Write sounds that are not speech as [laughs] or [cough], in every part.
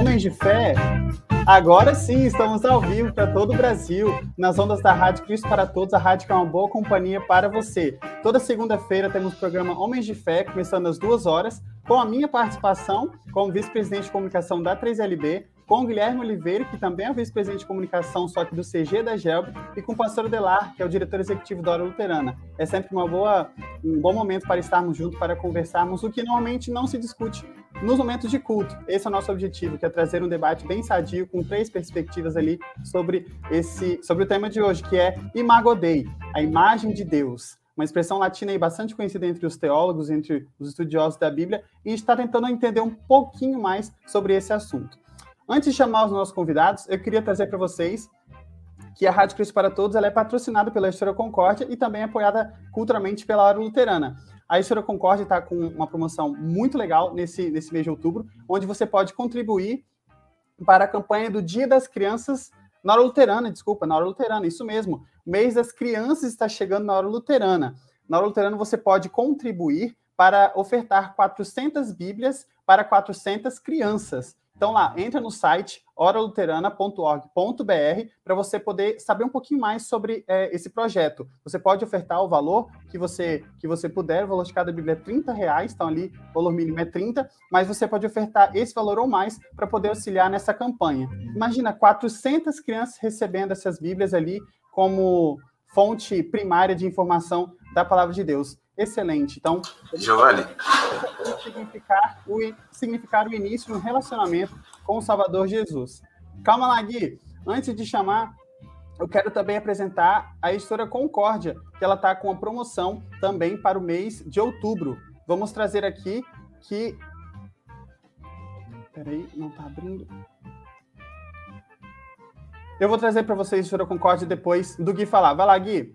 Homens de fé, agora sim estamos ao vivo para todo o Brasil, nas ondas da Rádio Cristo para Todos, a rádio que é uma boa companhia para você. Toda segunda-feira temos o programa Homens de Fé, começando às duas horas, com a minha participação como vice-presidente de comunicação da 3LB, com o Guilherme Oliveira, que também é vice-presidente de comunicação, só que do CG da GELB, e com o pastor Delar, que é o diretor executivo da Hora Luterana. É sempre uma boa, um bom momento para estarmos juntos, para conversarmos o que normalmente não se discute nos momentos de culto. Esse é o nosso objetivo, que é trazer um debate bem sadio, com três perspectivas ali sobre, esse, sobre o tema de hoje, que é Imago Dei, a imagem de Deus uma expressão latina aí bastante conhecida entre os teólogos, entre os estudiosos da Bíblia, e está tentando entender um pouquinho mais sobre esse assunto. Antes de chamar os nossos convidados, eu queria trazer para vocês que a Rádio Cristo para Todos ela é patrocinada pela História Concórdia e também apoiada culturalmente pela Hora Luterana. A História Concórdia está com uma promoção muito legal nesse, nesse mês de outubro, onde você pode contribuir para a campanha do Dia das Crianças na Hora Luterana, desculpa, na Hora Luterana, isso mesmo. O mês das crianças está chegando na Hora Luterana. Na Hora Luterana você pode contribuir para ofertar 400 Bíblias para 400 crianças. Então lá, entra no site oraluterana.org.br para você poder saber um pouquinho mais sobre é, esse projeto. Você pode ofertar o valor que você que você puder, o valor de cada Bíblia é 30 reais, então ali o valor mínimo é 30, mas você pode ofertar esse valor ou mais para poder auxiliar nessa campanha. Imagina 400 crianças recebendo essas Bíblias ali como fonte primária de informação da palavra de Deus excelente. Então, Giovanni. Significar o, significar o início de um relacionamento com o Salvador Jesus. Calma lá, Gui. Antes de chamar, eu quero também apresentar a editora Concórdia, que ela está com uma promoção também para o mês de outubro. Vamos trazer aqui que. Peraí, não está abrindo. Eu vou trazer para vocês a editora Concórdia depois do Gui falar. Vai lá, Gui.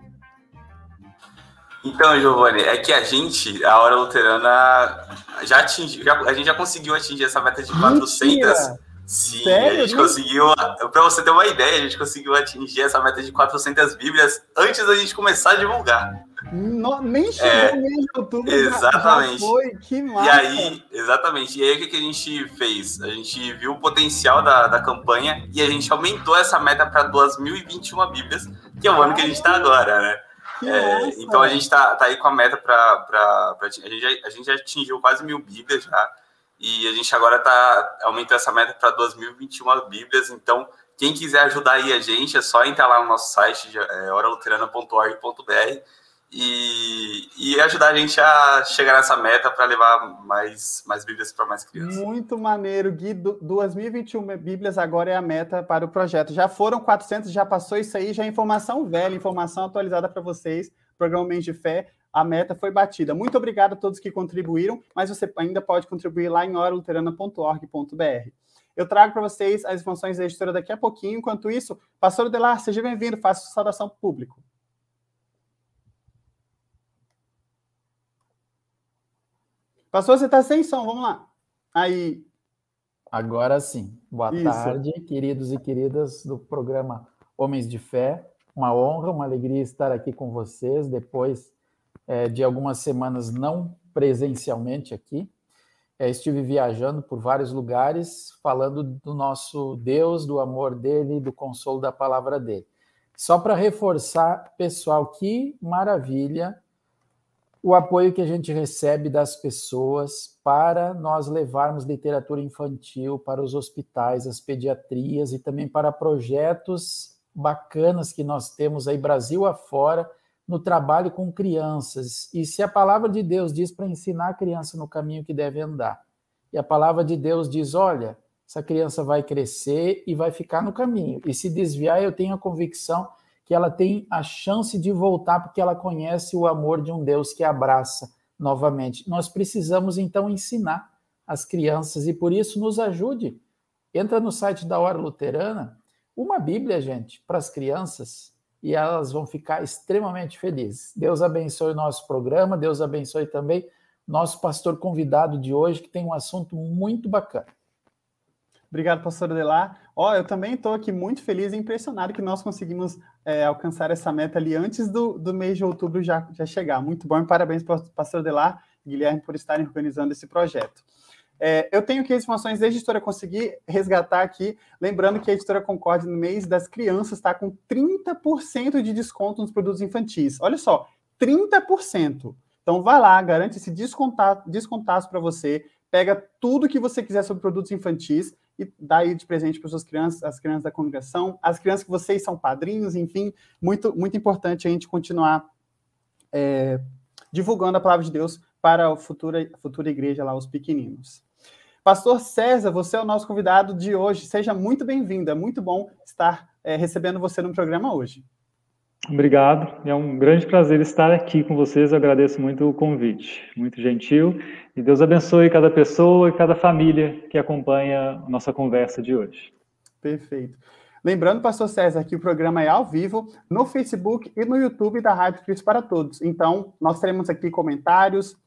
Então, Giovanni, é que a gente, a Hora Luterana, já atingiu, já, a gente já conseguiu atingir essa meta de 400. Mentira. Sim, Sério? a gente conseguiu, para você ter uma ideia, a gente conseguiu atingir essa meta de 400 Bíblias antes da gente começar a divulgar. No, nem chegou é, mês de outubro, exatamente. Já foi, que massa. E aí, exatamente, e aí o que, que a gente fez? A gente viu o potencial da, da campanha e a gente aumentou essa meta para 2021 Bíblias, que é o ano que a gente está agora, né? É, então a gente tá, tá aí com a meta para. A, gente já, a gente já atingiu quase mil Bíblias já. E a gente agora tá aumentando essa meta para 2021 Bíblias. Então, quem quiser ajudar aí a gente, é só entrar lá no nosso site, é, oraluterana.org.br e, e ajudar a gente a chegar nessa meta para levar mais, mais Bíblias para mais crianças. Muito maneiro, Gui. 2021 Bíblias agora é a meta para o projeto. Já foram 400, já passou isso aí, já é informação velha, informação atualizada para vocês. Programa Mês de Fé, a meta foi batida. Muito obrigado a todos que contribuíram, mas você ainda pode contribuir lá em oraluterana.org.br. Eu trago para vocês as informações da editora daqui a pouquinho. Enquanto isso, pastor Delar, seja bem-vindo, faça saudação público. Pastor, você está sem som, vamos lá. Aí. Agora sim. Boa Isso. tarde, queridos e queridas do programa Homens de Fé. Uma honra, uma alegria estar aqui com vocês depois é, de algumas semanas não presencialmente aqui. É, estive viajando por vários lugares, falando do nosso Deus, do amor dele, do consolo da palavra dele. Só para reforçar, pessoal, que maravilha o apoio que a gente recebe das pessoas para nós levarmos literatura infantil para os hospitais, as pediatrias e também para projetos bacanas que nós temos aí Brasil afora no trabalho com crianças. E se a palavra de Deus diz para ensinar a criança no caminho que deve andar, e a palavra de Deus diz, olha, essa criança vai crescer e vai ficar no caminho. E se desviar, eu tenho a convicção que ela tem a chance de voltar porque ela conhece o amor de um Deus que abraça novamente. Nós precisamos então ensinar as crianças e por isso nos ajude. Entra no site da Hora Luterana, uma Bíblia, gente, para as crianças e elas vão ficar extremamente felizes. Deus abençoe o nosso programa, Deus abençoe também nosso pastor convidado de hoje, que tem um assunto muito bacana. Obrigado, pastor Adelar. Ó, oh, eu também estou aqui muito feliz e impressionado que nós conseguimos é, alcançar essa meta ali antes do, do mês de outubro já, já chegar. Muito bom e parabéns pastor Adelar e Guilherme por estarem organizando esse projeto. É, eu tenho aqui as informações da editora, consegui resgatar aqui, lembrando que a editora Concorde, no mês das crianças, está com 30% de desconto nos produtos infantis. Olha só, 30%. Então, vai lá, garante esse descontaço para você, pega tudo que você quiser sobre produtos infantis e dá aí de presente para suas crianças, as crianças da congregação, as crianças que vocês são padrinhos, enfim, muito, muito importante a gente continuar é, divulgando a palavra de Deus para a futura, futura igreja lá, os pequeninos. Pastor César, você é o nosso convidado de hoje. Seja muito bem-vindo. É muito bom estar é, recebendo você no programa hoje. Obrigado. É um grande prazer estar aqui com vocês. Eu agradeço muito o convite. Muito gentil. E Deus abençoe cada pessoa e cada família que acompanha a nossa conversa de hoje. Perfeito. Lembrando, pastor César, que o programa é ao vivo no Facebook e no YouTube da Rádio Cristo para Todos. Então, nós teremos aqui comentários,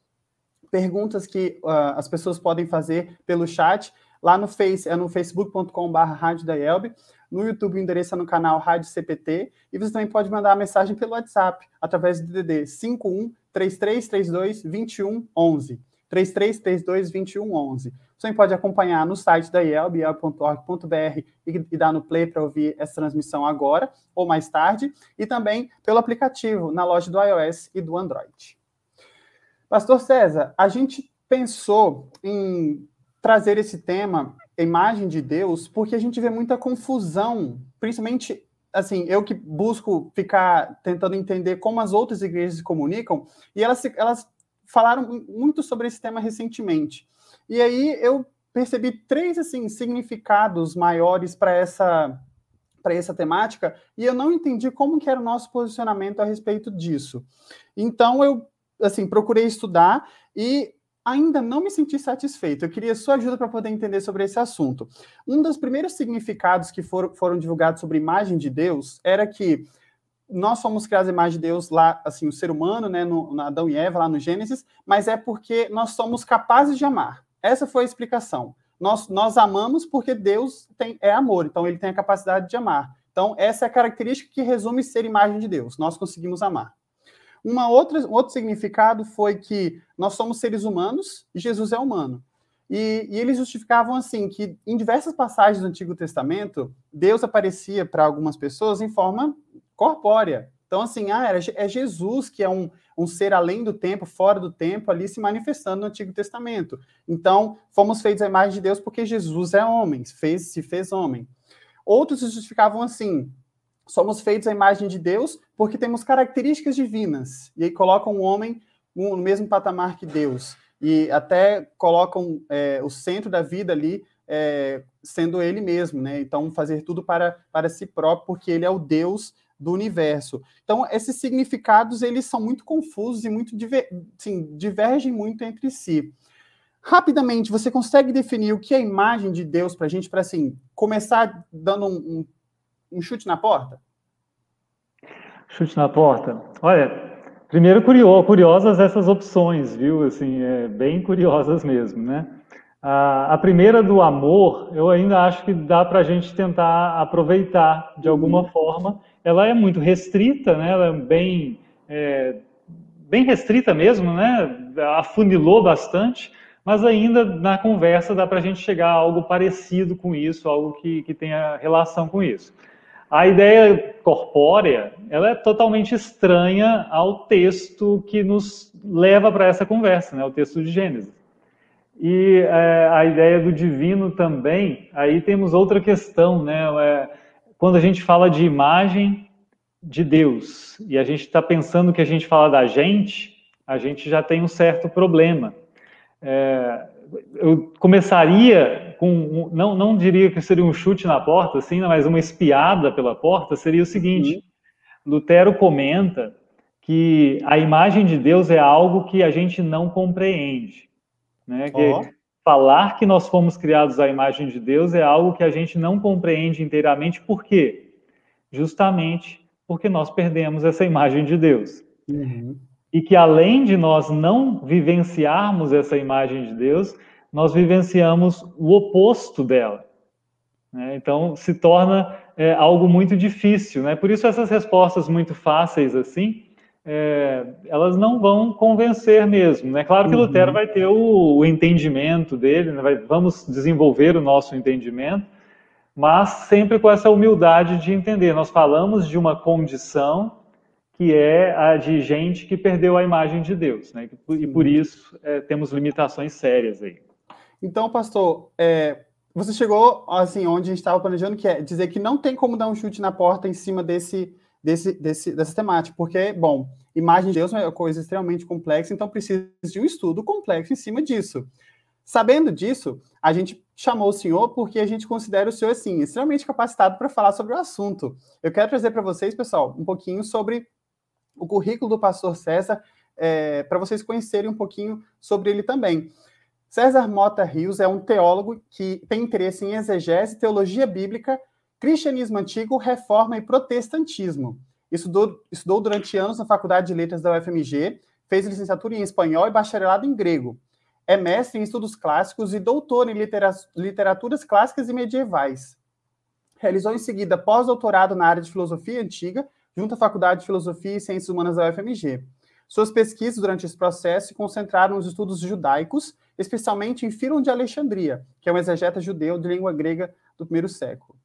perguntas que uh, as pessoas podem fazer pelo chat. Lá no Face, é no facebook.com.br. No YouTube, o endereço é no canal Rádio CPT. E você também pode mandar a mensagem pelo WhatsApp, através do DDD 51 3332 2111. 3332 2111. Você pode acompanhar no site da IELB, ielb.org.br, e dar no play para ouvir essa transmissão agora ou mais tarde, e também pelo aplicativo na loja do iOS e do Android. Pastor César, a gente pensou em trazer esse tema, imagem de Deus, porque a gente vê muita confusão, principalmente assim, eu que busco ficar tentando entender como as outras igrejas se comunicam, e elas, elas falaram muito sobre esse tema recentemente. E aí eu percebi três assim significados maiores para essa para essa temática e eu não entendi como que era o nosso posicionamento a respeito disso. Então eu assim, procurei estudar e ainda não me senti satisfeito. Eu queria sua ajuda para poder entender sobre esse assunto. Um dos primeiros significados que foram, foram divulgados sobre imagem de Deus era que nós fomos criados a imagem de Deus lá, assim, o ser humano, né, no, no Adão e Eva, lá no Gênesis, mas é porque nós somos capazes de amar. Essa foi a explicação. Nós, nós amamos porque Deus tem, é amor, então ele tem a capacidade de amar. Então, essa é a característica que resume ser imagem de Deus. Nós conseguimos amar. Uma outra, um outro significado foi que nós somos seres humanos e Jesus é humano. E, e, eles justificavam assim que em diversas passagens do Antigo Testamento Deus aparecia para algumas pessoas em forma corpórea. Então assim, ah, é Jesus que é um, um ser além do tempo, fora do tempo, ali se manifestando no Antigo Testamento. Então fomos feitos à imagem de Deus porque Jesus é homem, fez se fez homem. Outros justificavam assim: somos feitos à imagem de Deus porque temos características divinas. E aí colocam o homem no mesmo patamar que Deus. E até colocam é, o centro da vida ali é, sendo ele mesmo, né? Então, fazer tudo para, para si próprio, porque ele é o Deus do universo. Então, esses significados, eles são muito confusos e muito diver, divergem muito entre si. Rapidamente, você consegue definir o que é a imagem de Deus para a gente, para assim, começar dando um, um um chute na porta? Chute na porta. Olha, primeiro curiosas essas opções, viu? Assim, é, bem curiosas mesmo, né? A, a primeira do amor, eu ainda acho que dá para a gente tentar aproveitar de alguma uhum. forma. Ela é muito restrita, né? Ela é bem, é, bem restrita mesmo, né? Afunilou bastante, mas ainda na conversa dá para a gente chegar a algo parecido com isso, algo que, que tenha relação com isso. A ideia corpórea, ela é totalmente estranha ao texto que nos leva para essa conversa, né? o texto de Gênesis. E é, a ideia do divino também, aí temos outra questão, né? É, quando a gente fala de imagem de Deus e a gente está pensando que a gente fala da gente, a gente já tem um certo problema. É, eu começaria com, não, não diria que seria um chute na porta, assim, mas uma espiada pela porta, seria o seguinte, uhum. Lutero comenta que a imagem de Deus é algo que a gente não compreende, né? Que oh. falar que nós fomos criados à imagem de Deus é algo que a gente não compreende inteiramente, por quê? Justamente porque nós perdemos essa imagem de Deus. Uhum e que além de nós não vivenciarmos essa imagem de Deus, nós vivenciamos o oposto dela. Né? Então, se torna é, algo muito difícil. Né? Por isso, essas respostas muito fáceis assim, é, elas não vão convencer mesmo. Né? Claro que uhum. Lutero vai ter o, o entendimento dele, né? vai, vamos desenvolver o nosso entendimento, mas sempre com essa humildade de entender. Nós falamos de uma condição que é a de gente que perdeu a imagem de Deus, né? E por isso é, temos limitações sérias aí. Então, pastor, é, você chegou assim onde a gente estava planejando, que é dizer que não tem como dar um chute na porta em cima desse, desse, desse, dessa temática, porque, bom, imagem de Deus é uma coisa extremamente complexa, então precisa de um estudo complexo em cima disso. Sabendo disso, a gente chamou o senhor porque a gente considera o senhor, assim, extremamente capacitado para falar sobre o assunto. Eu quero trazer para vocês, pessoal, um pouquinho sobre o currículo do pastor César, é, para vocês conhecerem um pouquinho sobre ele também. César Mota Rios é um teólogo que tem interesse em exegese, teologia bíblica, cristianismo antigo, reforma e protestantismo. Estudou, estudou durante anos na Faculdade de Letras da UFMG, fez licenciatura em espanhol e bacharelado em grego. É mestre em estudos clássicos e doutor em litera literaturas clássicas e medievais. Realizou em seguida pós-doutorado na área de filosofia antiga, junto à Faculdade de Filosofia e Ciências Humanas da UFMG. Suas pesquisas durante esse processo se concentraram nos estudos judaicos, especialmente em Filon de Alexandria, que é um exegeta judeu de língua grega do primeiro século.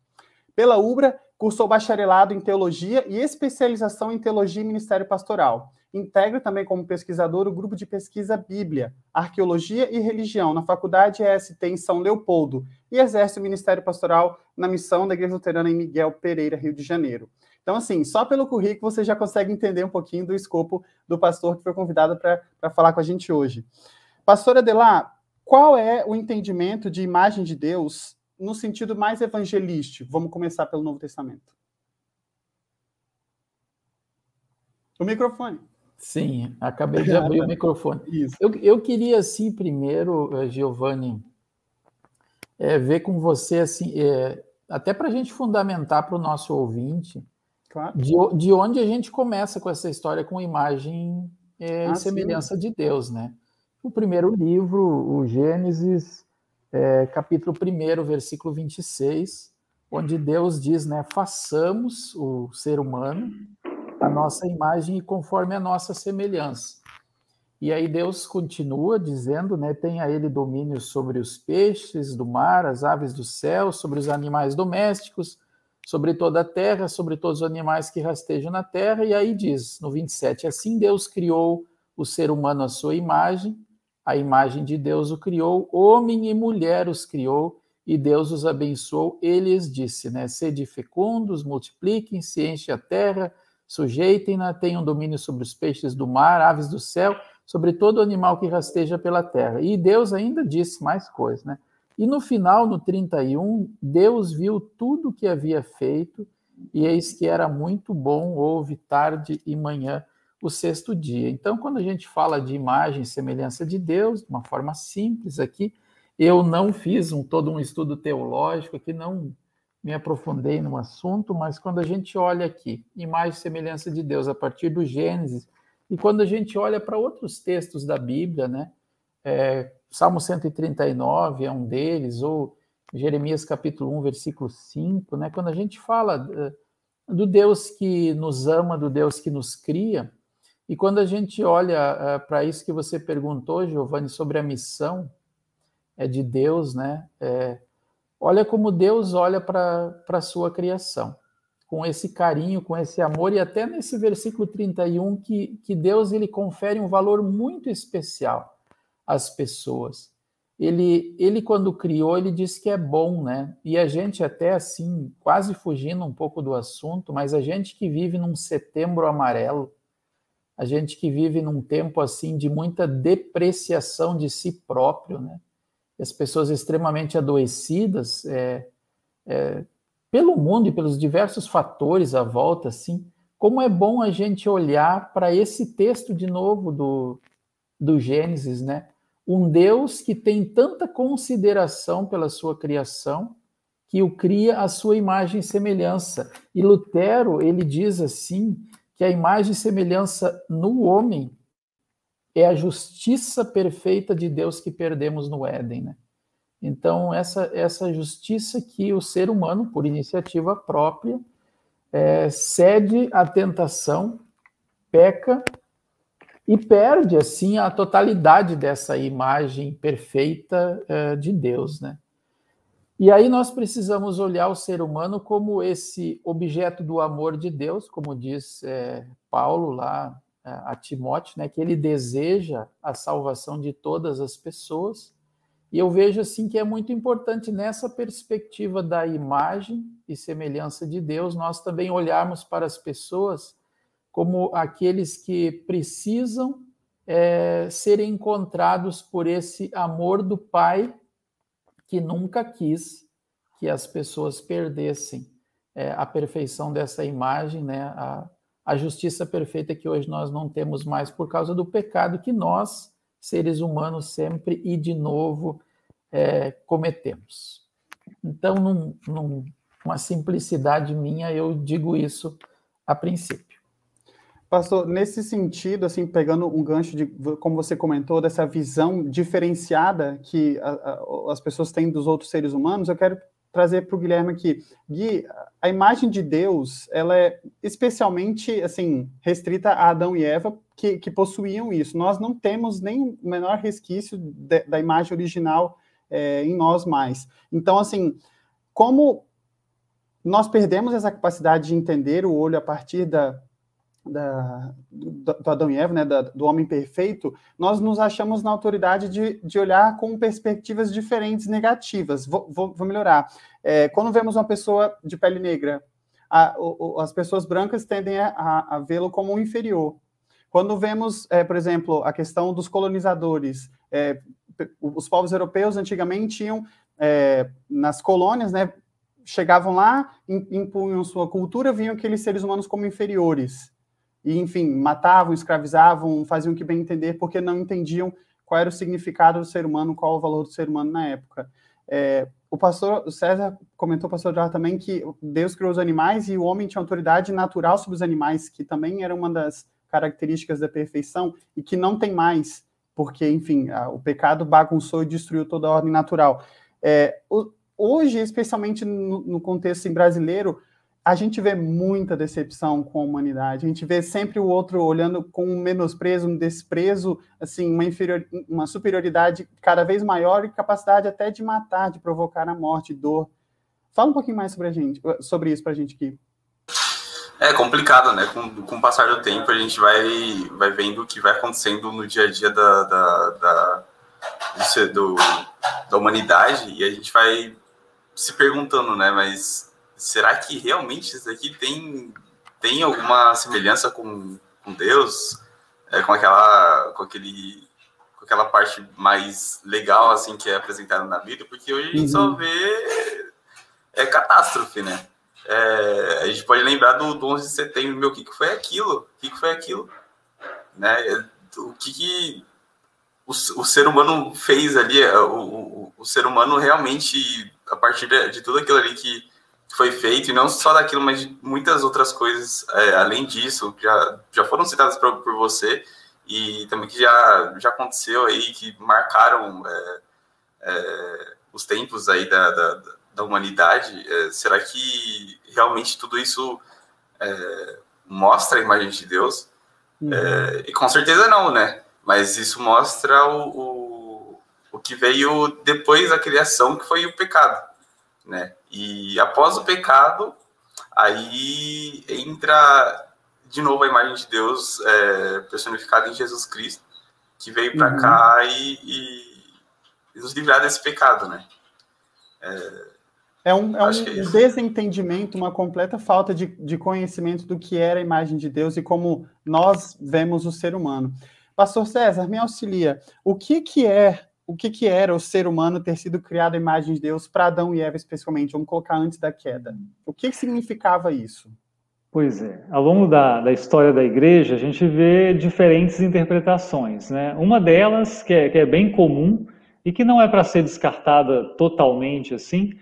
Pela UBRA, cursou bacharelado em teologia e especialização em teologia e ministério pastoral. Integra também como pesquisador o grupo de pesquisa Bíblia, Arqueologia e Religião na Faculdade EST em São Leopoldo e exerce o ministério pastoral na missão da Igreja Luterana em Miguel Pereira, Rio de Janeiro. Então, assim, só pelo currículo você já consegue entender um pouquinho do escopo do pastor que foi convidado para falar com a gente hoje. Pastor Adelar, qual é o entendimento de imagem de Deus no sentido mais evangelístico? Vamos começar pelo Novo Testamento. O microfone. Sim, acabei de abrir o microfone. Isso. Eu, eu queria, assim, primeiro, eh, Giovanni, é, ver com você, assim, é, até para a gente fundamentar para o nosso ouvinte, Claro. De, de onde a gente começa com essa história com imagem é, ah, e semelhança sim. de Deus, né? O primeiro livro, o Gênesis, é, capítulo 1, versículo 26, onde Deus diz, né, façamos o ser humano a nossa imagem e conforme a nossa semelhança. E aí Deus continua dizendo, né, tenha ele domínio sobre os peixes do mar, as aves do céu, sobre os animais domésticos, sobre toda a terra, sobre todos os animais que rastejam na terra, e aí diz no 27: Assim Deus criou o ser humano à sua imagem, a imagem de Deus o criou, homem e mulher os criou, e Deus os abençoou. Ele lhes disse, né? Sede fecundos, multipliquem-se, enchem a terra, sujeitem-na, tenham domínio sobre os peixes do mar, aves do céu, sobre todo animal que rasteja pela terra. E Deus ainda disse mais coisas, né? E no final, no 31, Deus viu tudo o que havia feito, e eis que era muito bom, houve tarde e manhã o sexto dia. Então, quando a gente fala de imagem e semelhança de Deus, de uma forma simples aqui, eu não fiz um, todo um estudo teológico aqui, não me aprofundei no assunto, mas quando a gente olha aqui, imagem e semelhança de Deus a partir do Gênesis, e quando a gente olha para outros textos da Bíblia, né, é, Salmo 139 é um deles, ou Jeremias capítulo 1, versículo 5, né? Quando a gente fala eh, do Deus que nos ama, do Deus que nos cria, e quando a gente olha uh, para isso que você perguntou, Giovanni, sobre a missão é de Deus, né? É, olha como Deus olha para a sua criação, com esse carinho, com esse amor, e até nesse versículo 31, que, que Deus ele confere um valor muito especial as pessoas. Ele, ele quando criou, ele disse que é bom, né? E a gente até assim, quase fugindo um pouco do assunto, mas a gente que vive num setembro amarelo, a gente que vive num tempo assim de muita depreciação de si próprio, né? As pessoas extremamente adoecidas é, é, pelo mundo e pelos diversos fatores à volta, assim, como é bom a gente olhar para esse texto de novo do, do Gênesis, né? Um Deus que tem tanta consideração pela sua criação que o cria à sua imagem e semelhança. E Lutero, ele diz assim, que a imagem e semelhança no homem é a justiça perfeita de Deus que perdemos no Éden, né? Então, essa, essa justiça que o ser humano, por iniciativa própria, é, cede à tentação, peca e perde, assim, a totalidade dessa imagem perfeita é, de Deus, né? E aí nós precisamos olhar o ser humano como esse objeto do amor de Deus, como diz é, Paulo lá é, a Timóteo, né, que ele deseja a salvação de todas as pessoas. E eu vejo assim que é muito importante nessa perspectiva da imagem e semelhança de Deus, nós também olharmos para as pessoas como aqueles que precisam é, serem encontrados por esse amor do Pai que nunca quis que as pessoas perdessem é, a perfeição dessa imagem, né? A, a justiça perfeita que hoje nós não temos mais por causa do pecado que nós, seres humanos, sempre e de novo é, cometemos. Então, num, num, simplicidade minha, eu digo isso a princípio. Pastor, nesse sentido, assim, pegando um gancho de, como você comentou, dessa visão diferenciada que a, a, as pessoas têm dos outros seres humanos, eu quero trazer para o Guilherme aqui. Gui, a imagem de Deus, ela é especialmente, assim, restrita a Adão e Eva, que, que possuíam isso. Nós não temos nem o menor resquício de, da imagem original é, em nós mais. Então, assim, como nós perdemos essa capacidade de entender o olho a partir da, da, do, do, Adão e Eva, né, da, do homem perfeito, nós nos achamos na autoridade de, de olhar com perspectivas diferentes, negativas. Vou, vou, vou melhorar. É, quando vemos uma pessoa de pele negra, a, o, as pessoas brancas tendem a, a, vê-lo como um inferior. Quando vemos, é, por exemplo, a questão dos colonizadores, é, os povos europeus antigamente iam é, nas colônias, né, chegavam lá, impunham sua cultura, viam aqueles seres humanos como inferiores e, enfim, matavam, escravizavam, faziam o que bem entender, porque não entendiam qual era o significado do ser humano, qual o valor do ser humano na época. É, o pastor César comentou, o pastor Jorge também, que Deus criou os animais e o homem tinha autoridade natural sobre os animais, que também era uma das características da perfeição e que não tem mais, porque, enfim, a, o pecado bagunçou e destruiu toda a ordem natural. É, o, hoje, especialmente no, no contexto assim, brasileiro, a gente vê muita decepção com a humanidade. A gente vê sempre o outro olhando com um menosprezo, um desprezo, assim, uma, inferior, uma superioridade cada vez maior e capacidade até de matar, de provocar a morte, dor. Fala um pouquinho mais sobre a gente, sobre isso para a gente aqui. É complicado, né? Com, com o passar do tempo, a gente vai, vai vendo o que vai acontecendo no dia a dia da, da, da, do, da humanidade e a gente vai se perguntando, né? Mas será que realmente isso aqui tem, tem alguma semelhança com, com Deus? É, com aquela com aquele com aquela parte mais legal assim que é apresentada na Bíblia, porque hoje a gente só uhum. vê é catástrofe, né? É, a gente pode lembrar do, do 11 de setembro, meu, o que, que foi aquilo? O que, que foi aquilo? Né? O que, que o, o ser humano fez ali? O, o, o ser humano realmente, a partir de, de tudo aquilo ali que, foi feito, e não só daquilo, mas de muitas outras coisas é, além disso, que já, já foram citadas por, por você, e também que já, já aconteceu aí, que marcaram é, é, os tempos aí da, da, da humanidade. É, será que realmente tudo isso é, mostra a imagem de Deus? Uhum. É, e com certeza não, né? Mas isso mostra o, o, o que veio depois da criação, que foi o pecado né? E após o pecado, aí entra de novo a imagem de Deus é, personificada em Jesus Cristo, que veio para uhum. cá e, e, nos livrar desse pecado, né? É, é um, é um é desentendimento, uma completa falta de, de conhecimento do que era a imagem de Deus e como nós vemos o ser humano. Pastor César, me auxilia. O que, que é o que, que era o ser humano ter sido criado à imagem de Deus para Adão e Eva, especialmente? Vamos colocar antes da queda. O que, que significava isso? Pois é, ao longo da, da, história da igreja, a gente vê diferentes interpretações. Né? Uma delas, que é, que é bem comum e que não é para ser descartada totalmente assim,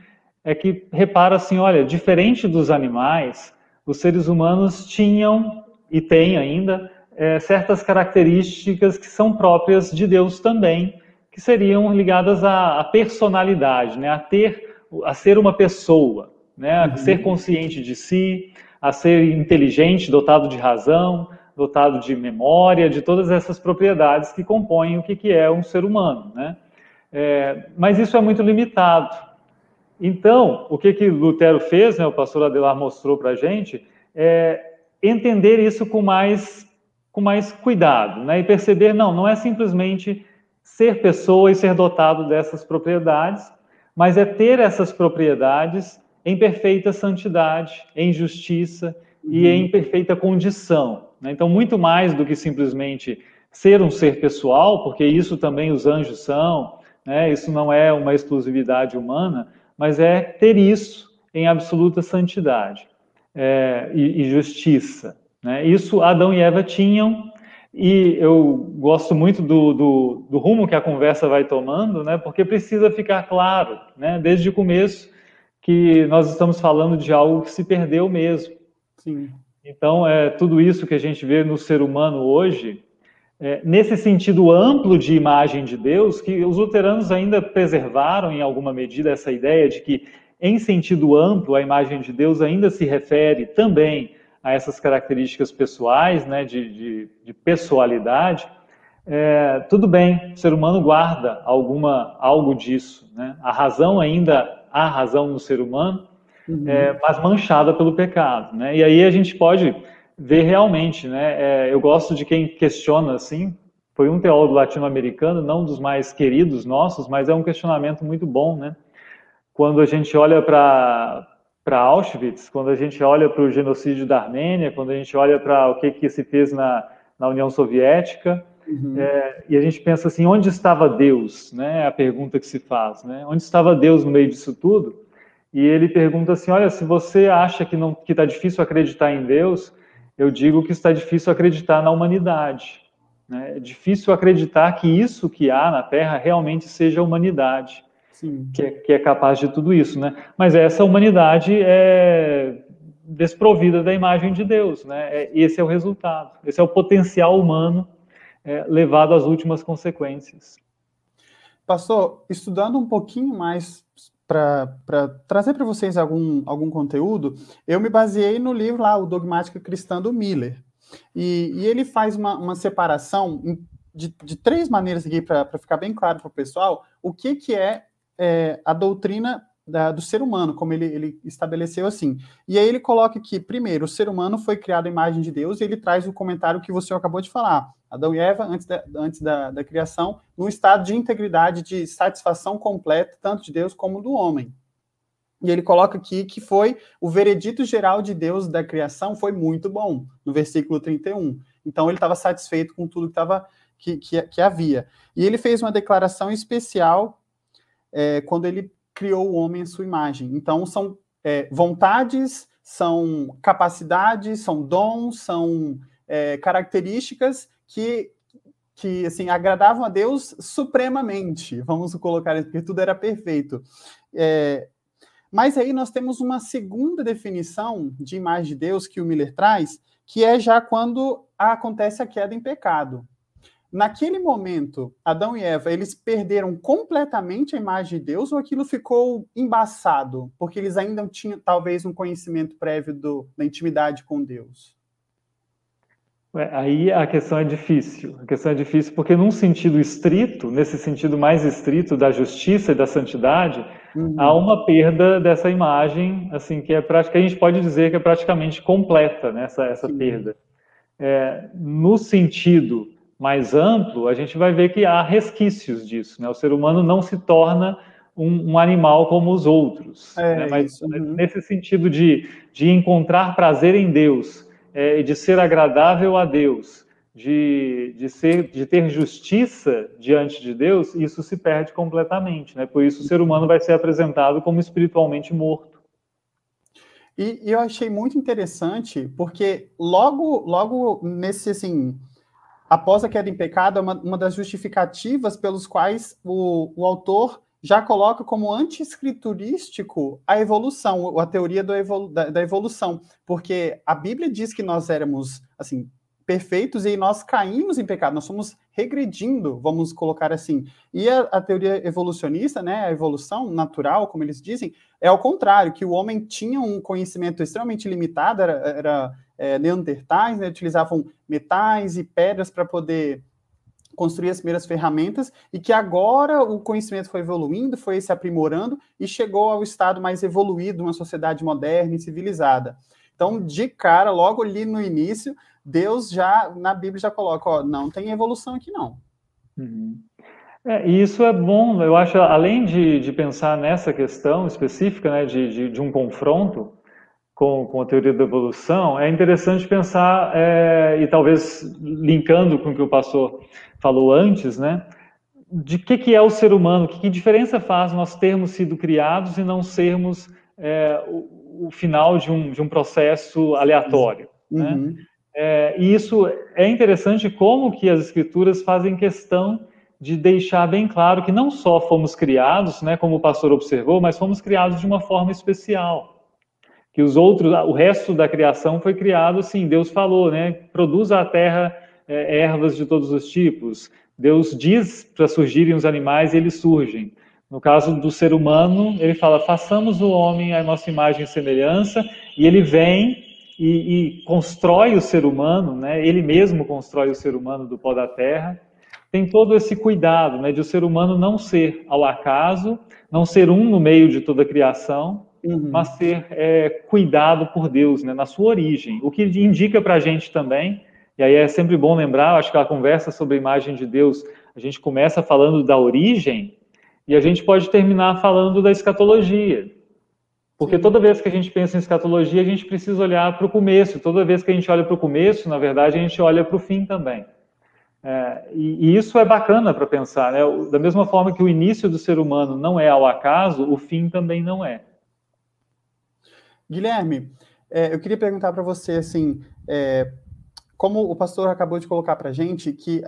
é que repara assim: olha, diferente dos animais, os seres humanos tinham e têm ainda é, certas características que são próprias de Deus também que seriam ligadas à, à personalidade, né? a ter, a ser uma pessoa, né? a uhum. ser consciente de si, a ser inteligente, dotado de razão, dotado de memória, de todas essas propriedades que compõem o que, que é um ser humano, né? É, mas isso é muito limitado. Então, o que que Lutero fez, né, o pastor Adelar mostrou para a gente, é entender isso com mais, com mais cuidado, né, e perceber, não, não é simplesmente ser pessoa e ser dotado dessas propriedades, mas é ter essas propriedades em perfeita santidade, em justiça uhum. e em perfeita condição. Né? Então, muito mais do que simplesmente ser um ser pessoal, porque isso também os anjos são, né? isso não é uma exclusividade humana, mas é ter isso em absoluta santidade é, e, e, justiça. Né? Isso Adão e Eva tinham, e eu gosto muito do, do, do, rumo que a conversa vai tomando, né? porque precisa ficar claro, né? desde o começo, que nós estamos falando de algo que se perdeu mesmo. Sim. Então, é tudo isso que a gente vê no ser humano hoje, é, nesse sentido amplo de imagem de Deus, que os luteranos ainda preservaram em alguma medida essa ideia de que, em sentido amplo, a imagem de Deus ainda se refere também a essas características pessoais, né, de, de, de pessoalidade. É, tudo bem, o ser humano guarda alguma algo disso, né? A razão ainda há razão no ser humano, uhum. é, mas manchada pelo pecado, né? E aí a gente pode ver realmente, né? É, eu gosto de quem questiona assim. Foi um teólogo latino-americano, não dos mais queridos nossos, mas é um questionamento muito bom, né? Quando a gente olha para para Auschwitz, quando a gente olha para o genocídio da Armênia, quando a gente olha para o que, que se fez na, na União Soviética, uhum. é, e a gente pensa assim, onde estava Deus? Né? É a pergunta que se faz, né? Onde estava Deus no meio disso tudo? E ele pergunta assim, olha, se você acha que não que está difícil acreditar em Deus, eu digo que está difícil acreditar na humanidade. Né? É difícil acreditar que isso que há na Terra realmente seja a humanidade, que é, que é, capaz de tudo isso. Né? Mas essa humanidade é desprovida da imagem de Deus. Né? É, esse é o resultado, esse é o potencial humano é, levado às últimas consequências. Pastor, estudando um pouquinho mais para trazer para vocês algum, algum conteúdo, eu me baseei no livro lá, O Dogmática Cristã do Miller. E, e ele faz uma, uma separação de, de, três maneiras aqui para ficar bem claro para o pessoal o que, que é, é a doutrina da, do ser humano, como ele, ele estabeleceu assim. E aí ele coloca que, primeiro, o ser humano foi criado à imagem de Deus, e ele traz o comentário que você acabou de falar. Adão e Eva, antes da, antes da, da criação, num estado de integridade, de satisfação completa, tanto de Deus como do homem. E ele coloca aqui que foi o veredito geral de Deus da criação foi muito bom, no versículo 31. Então ele estava satisfeito com tudo que, tava, que, que, que, havia. E ele fez uma declaração especial é, quando ele criou o homem à sua imagem. Então são é, vontades, são capacidades, são dons, são é, características que, que assim, agradavam a Deus supremamente, vamos colocar, porque tudo era perfeito. É, mas aí nós temos uma segunda definição de imagem de Deus que o Miller traz, que é já quando acontece a queda em pecado. Naquele momento, Adão e Eva, eles perderam completamente a imagem de Deus ou aquilo ficou embaçado, porque eles ainda tinham talvez um conhecimento prévio do, da intimidade com Deus? Aí a questão é difícil. A questão é difícil porque, num sentido estrito, nesse sentido mais estrito da justiça e da santidade, uhum. há uma perda dessa imagem, assim, que é prática, a gente pode dizer que é praticamente completa, né, essa, essa perda. É, no sentido mais amplo, a gente vai ver que há resquícios disso. Né? O ser humano não se torna um, um animal como os outros. É, né? Mas uhum. nesse sentido de, de encontrar prazer em Deus é, de ser agradável a Deus, de, de, ser, de ter justiça diante de Deus, isso se perde completamente. Né? Por isso, o ser humano vai ser apresentado como espiritualmente morto. E, e eu achei muito interessante, porque logo, logo nesse, assim, após a queda em pecado, é uma, uma das justificativas pelos quais o, o autor já coloca como anti-escriturístico a evolução, a teoria evolu da, da, evolução, porque a Bíblia diz que nós éramos, assim, perfeitos e nós caímos em pecado, nós somos regredindo, vamos colocar assim. E a, a, teoria evolucionista, né, a evolução natural, como eles dizem, é ao contrário, que o homem tinha um conhecimento extremamente limitado, era, era é, neandertais, né, utilizavam metais e pedras para poder construir as primeiras ferramentas e que agora o conhecimento foi evoluindo, foi se aprimorando e chegou ao estado mais evoluído, uma sociedade moderna e civilizada. Então, de cara, logo ali no início, Deus já, na Bíblia, já coloca, ó, não tem evolução aqui, não. Uhum. É, e isso é bom, eu acho, além de, de pensar nessa questão específica, né, de, de, de um confronto com, com a teoria da evolução, é interessante pensar, é, e talvez linkando com o que o pastor falou antes, né, de que, que é o ser humano, que, que diferença faz nós termos sido criados e não sermos é, o, o, final de um, de um processo aleatório. Né? Uhum. Né? É, e isso é interessante como que as escrituras fazem questão de deixar bem claro que não só fomos criados, né, como o pastor observou, mas fomos criados de uma forma especial. Que os outros, o resto da criação foi criado assim, Deus falou, né, produza a terra é, ervas de todos os tipos. Deus diz para surgirem os animais e eles surgem. No caso do ser humano, ele fala: façamos o homem à nossa imagem e semelhança, e ele vem e, e, constrói o ser humano, né? ele mesmo constrói o ser humano do pó da terra, tem todo esse cuidado né, de o ser humano não ser ao acaso, não ser um no meio de toda a criação, uhum. mas ser é, cuidado por Deus né, na sua origem. O que indica para a gente também, e aí é sempre bom lembrar, acho que a conversa sobre a imagem de Deus, a gente começa falando da origem e a gente pode terminar falando da escatologia. Porque toda vez que a gente pensa em escatologia, a gente precisa olhar para o começo. Toda vez que a gente olha para o começo, na verdade, a gente olha para o fim também. É, e, e, isso é bacana para pensar, né? Da mesma forma que o início do ser humano não é ao acaso, o fim também não é. Guilherme, é, eu queria perguntar para você, assim, é, como o pastor acabou de colocar para a gente, que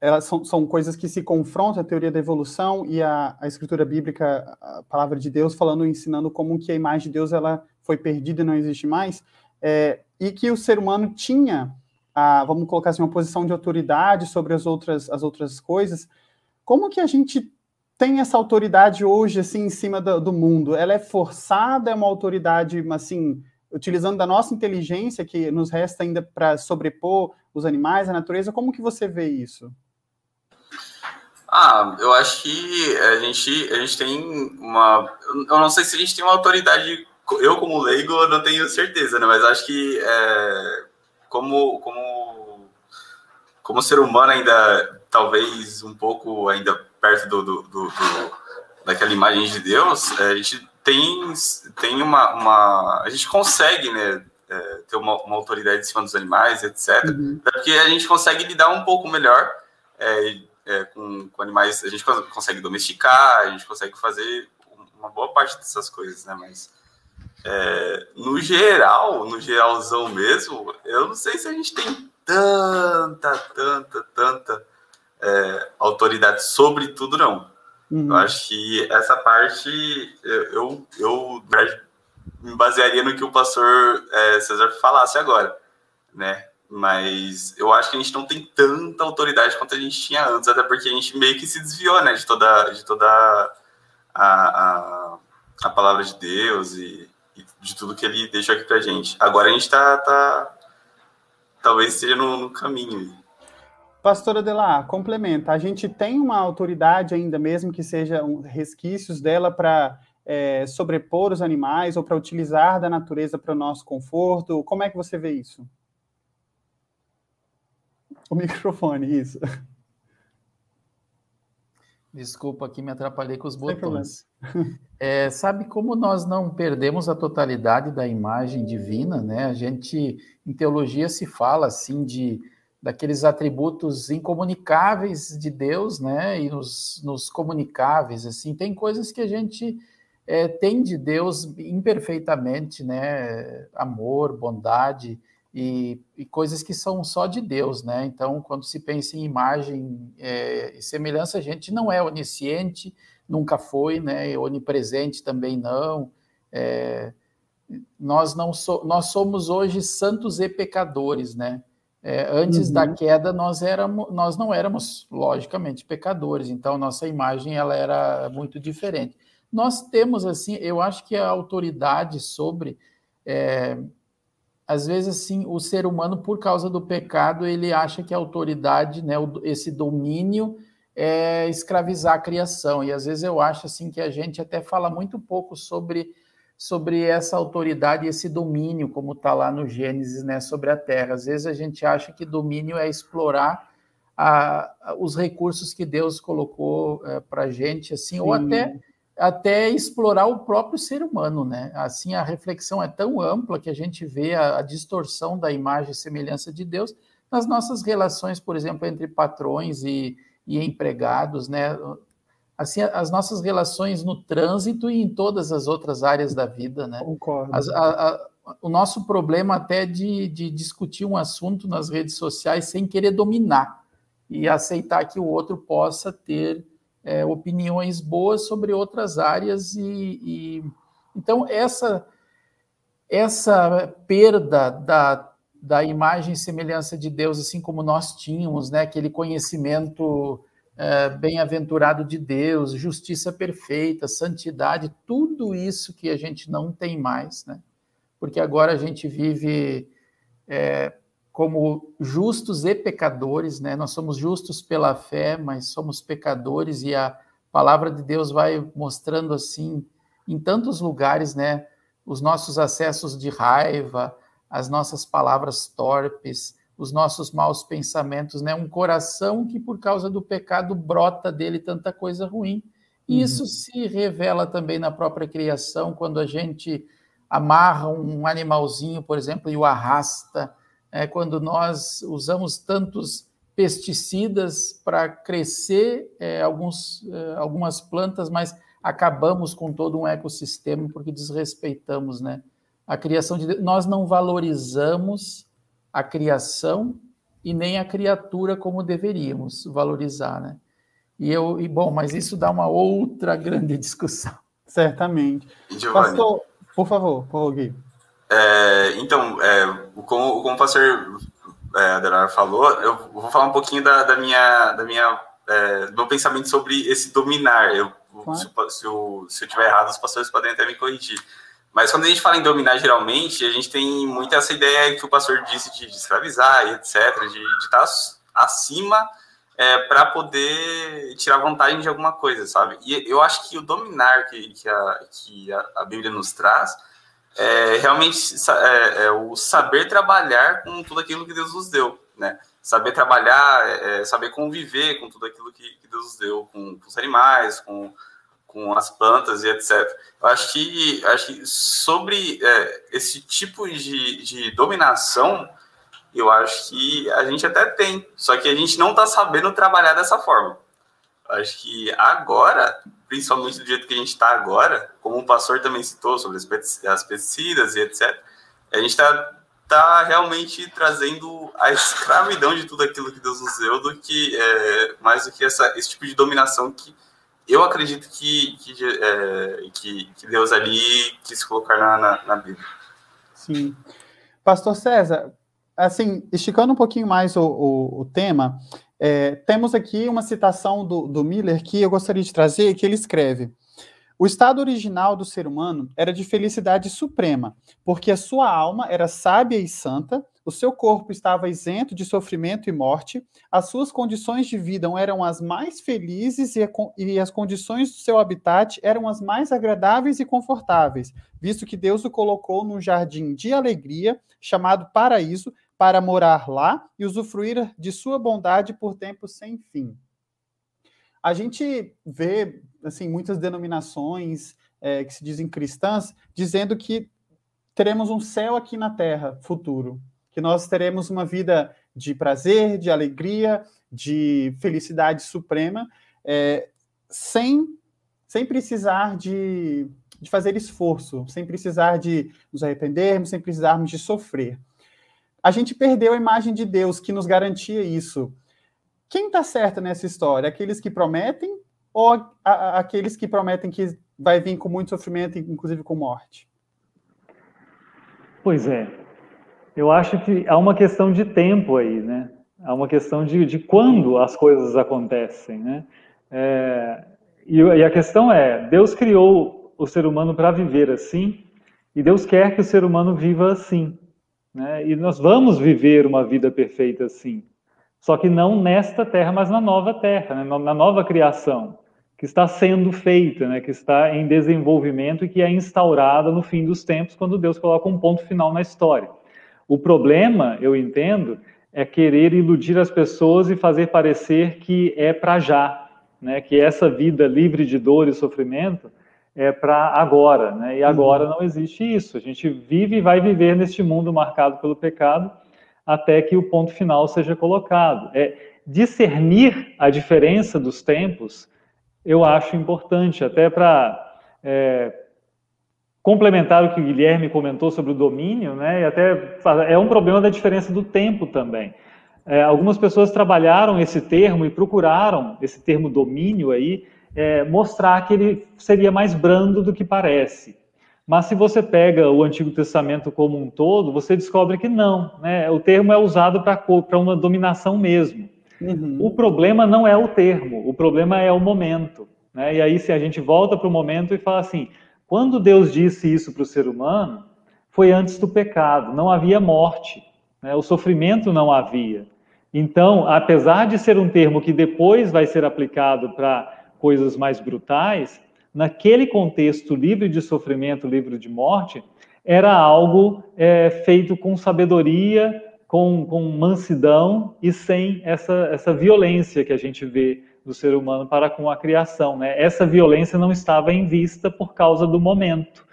elas são, são coisas que se confrontam a teoria da evolução e a, a escritura bíblica, a palavra de Deus, falando, ensinando como que a imagem de Deus ela foi perdida e não existe mais, é, e que o ser humano tinha, a, vamos colocar assim, uma posição de autoridade sobre as outras, as outras coisas. Como que a gente tem essa autoridade hoje, assim, em cima do, do mundo? Ela é forçada, é uma autoridade, assim, utilizando da nossa inteligência, que nos resta ainda para sobrepor os animais, a natureza, como que você vê isso? Ah, eu acho que a gente, a gente tem uma. Eu não sei se a gente tem uma autoridade. Eu, como leigo, não tenho certeza, né? Mas acho que é, como, como, como ser humano, ainda talvez um pouco ainda perto do, do, do, do daquela imagem de Deus, é, a gente tem, tem uma, uma. A gente consegue, né? É, ter uma, uma, autoridade em cima dos animais, etc. Uhum. Porque a gente consegue lidar um pouco melhor. É, é, com, com, animais, a gente consegue domesticar, a gente consegue fazer uma boa parte dessas coisas, né? Mas é, no geral, no geralzão mesmo, eu não sei se a gente tem tanta, tanta, tanta é, autoridade sobre tudo, não. Uhum. Eu acho que essa parte eu, eu, eu me basearia no que o pastor é, César falasse agora, né? Mas eu acho que a gente não tem tanta autoridade quanto a gente tinha antes, até porque a gente meio que se desviou, né, de toda, de toda a, a, a palavra de Deus e, e, de tudo que ele deixou aqui pra gente. Agora a gente tá, tá talvez esteja no, no caminho. Pastora Delar, complementa. A gente tem uma autoridade ainda, mesmo que sejam resquícios dela para é, sobrepor os animais ou para utilizar da natureza para o nosso conforto? Como é que você vê isso? O microfone, isso. Desculpa que me atrapalhei com os botões. É, sabe como nós não perdemos a totalidade da imagem divina, né? A gente, em teologia, se fala assim de daqueles atributos incomunicáveis de Deus, né? E nos, nos comunicáveis, assim, tem coisas que a gente é, tem de Deus imperfeitamente, né? Amor, bondade, e, e, coisas que são só de Deus, né? Então, quando se pensa em imagem é, e semelhança, a gente não é onisciente, nunca foi, né? Onipresente também não. É, nós não so, nós somos hoje santos e pecadores, né? É, antes uhum. da queda, nós, éramos, nós não éramos, logicamente, pecadores, então nossa imagem ela era muito diferente. Nós temos, assim, eu acho que a autoridade sobre. Às vezes, assim, o ser humano, por causa do pecado, ele acha que a autoridade, né, esse domínio, é escravizar a criação. E às vezes eu acho assim que a gente até fala muito pouco sobre sobre essa autoridade esse domínio, como está lá no Gênesis, né, sobre a terra. Às vezes a gente acha que domínio é explorar a, a, os recursos que Deus colocou é, para a gente, assim, Sim. ou até até explorar o próprio ser humano, né? Assim, a reflexão é tão ampla que a gente vê a, a distorção da imagem e semelhança de Deus nas nossas relações, por exemplo, entre patrões e, e empregados, né? assim, as nossas relações no trânsito e em todas as outras áreas da vida, né? Concordo. As, a, a, o nosso problema até de, de discutir um assunto nas redes sociais sem querer dominar e aceitar que o outro possa ter é, opiniões boas sobre outras áreas e, e, então essa essa perda da, da imagem e semelhança de Deus assim como nós tínhamos né aquele conhecimento é, bem-aventurado de Deus, justiça perfeita, santidade, tudo isso que a gente não tem mais, né? Porque agora a gente vive é, como justos e pecadores, né? Nós somos justos pela fé, mas somos pecadores e a palavra de Deus vai mostrando assim em tantos lugares, né? Os nossos acessos de raiva, as nossas palavras torpes, os nossos maus pensamentos, né? Um coração que por causa do pecado brota dele tanta coisa ruim. E uhum. isso se revela também na própria criação, quando a gente amarra um animalzinho, por exemplo, e o arrasta, é, quando nós usamos tantos pesticidas para crescer é, alguns, é, algumas plantas, mas acabamos com todo um ecossistema porque desrespeitamos né, a criação de Deus. Nós não valorizamos a criação e nem a criatura como deveríamos valorizar, né? E eu, e bom, mas isso dá uma outra grande [laughs] discussão. Certamente. Giovanni, pastor, por favor, por Gui. É, então, é, como, como o pastor é, Adelar falou, eu vou falar um pouquinho da, da minha, da minha, é, do meu pensamento sobre esse dominar. Eu, claro. se, se, eu, se eu tiver errado, os pastores podem até me corrigir. Mas quando a gente fala em dominar, geralmente, a gente tem muito essa ideia que o pastor disse de, de escravizar e etc., de, de estar acima é, para poder tirar vantagem de alguma coisa, sabe? E eu acho que o dominar que, que, a, que a, a Bíblia nos traz é realmente é, é, o saber trabalhar com tudo aquilo que Deus nos deu, né? Saber trabalhar, é, é saber conviver com tudo aquilo que, que Deus nos deu, com, com os animais, com com as plantas e etc. Eu acho que, acho que sobre é, esse tipo de, de dominação, eu acho que a gente até tem, só que a gente não está sabendo trabalhar dessa forma. Acho que agora, principalmente do jeito que a gente está agora, como o pastor também citou sobre as pesticidas e etc., a gente está tá realmente trazendo a escravidão de tudo aquilo que Deus nos deu, do que é, mais do que essa, esse tipo de dominação que eu acredito que, que, é, que, que, Deus ali quis colocar na, na, na, Bíblia. Sim. Pastor César, assim, esticando um pouquinho mais o, o, o tema, é, temos aqui uma citação do, do Miller que eu gostaria de trazer, que ele escreve. O estado original do ser humano era de felicidade suprema, porque a sua alma era sábia e santa, o seu corpo estava isento de sofrimento e morte, as suas condições de vida eram as mais felizes e, e as condições do seu habitat eram as mais agradáveis e confortáveis, visto que Deus o colocou num jardim de alegria, chamado paraíso, para morar lá e usufruir de sua bondade por tempo sem fim. A gente vê assim muitas denominações é, que se dizem cristãs dizendo que teremos um céu aqui na Terra futuro, que nós teremos uma vida de prazer, de alegria, de felicidade suprema, é, sem sem precisar de, de fazer esforço, sem precisar de nos arrependermos, sem precisarmos de sofrer. A gente perdeu a imagem de Deus que nos garantia isso. Quem está certo nessa história? Aqueles que prometem ou a, a, aqueles que prometem que vai vir com muito sofrimento, inclusive com morte? Pois é. Eu acho que há uma questão de tempo aí, né? Há uma questão de, de quando as coisas acontecem, né? É, e, e a questão é, Deus criou o ser humano para viver assim, e Deus quer que o ser humano viva assim. Né? E nós vamos viver uma vida perfeita assim. Só que não nesta terra, mas na nova terra, né? na nova criação, que está sendo feita, né? que está em desenvolvimento e que é instaurada no fim dos tempos, quando Deus coloca um ponto final na história. O problema, eu entendo, é querer iludir as pessoas e fazer parecer que é para já, né? que essa vida livre de dor e sofrimento é para agora, né? E agora uhum. não existe isso. A gente vive e vai viver neste mundo marcado pelo pecado até que o ponto final seja colocado. É discernir a diferença dos tempos, eu acho importante, até para é, complementar o que o Guilherme comentou sobre o domínio, né? E até é um problema da diferença do tempo também. É, algumas pessoas trabalharam esse termo e procuraram esse termo domínio aí é, mostrar que ele seria mais brando do que parece. Mas se você pega o Antigo Testamento como um todo, você descobre que não. Né? O termo é usado para uma dominação mesmo. Uhum. O problema não é o termo, o problema é o momento. Né? E aí, se a gente volta para o momento e fala assim: quando Deus disse isso para o ser humano, foi antes do pecado, não havia morte, né? o sofrimento não havia. Então, apesar de ser um termo que depois vai ser aplicado para coisas mais brutais, naquele contexto livre de sofrimento, livre de morte, era algo é, feito com sabedoria, com, com mansidão e sem essa, essa violência que a gente vê do ser humano para com a criação. Né? Essa violência não estava em vista por causa do momento.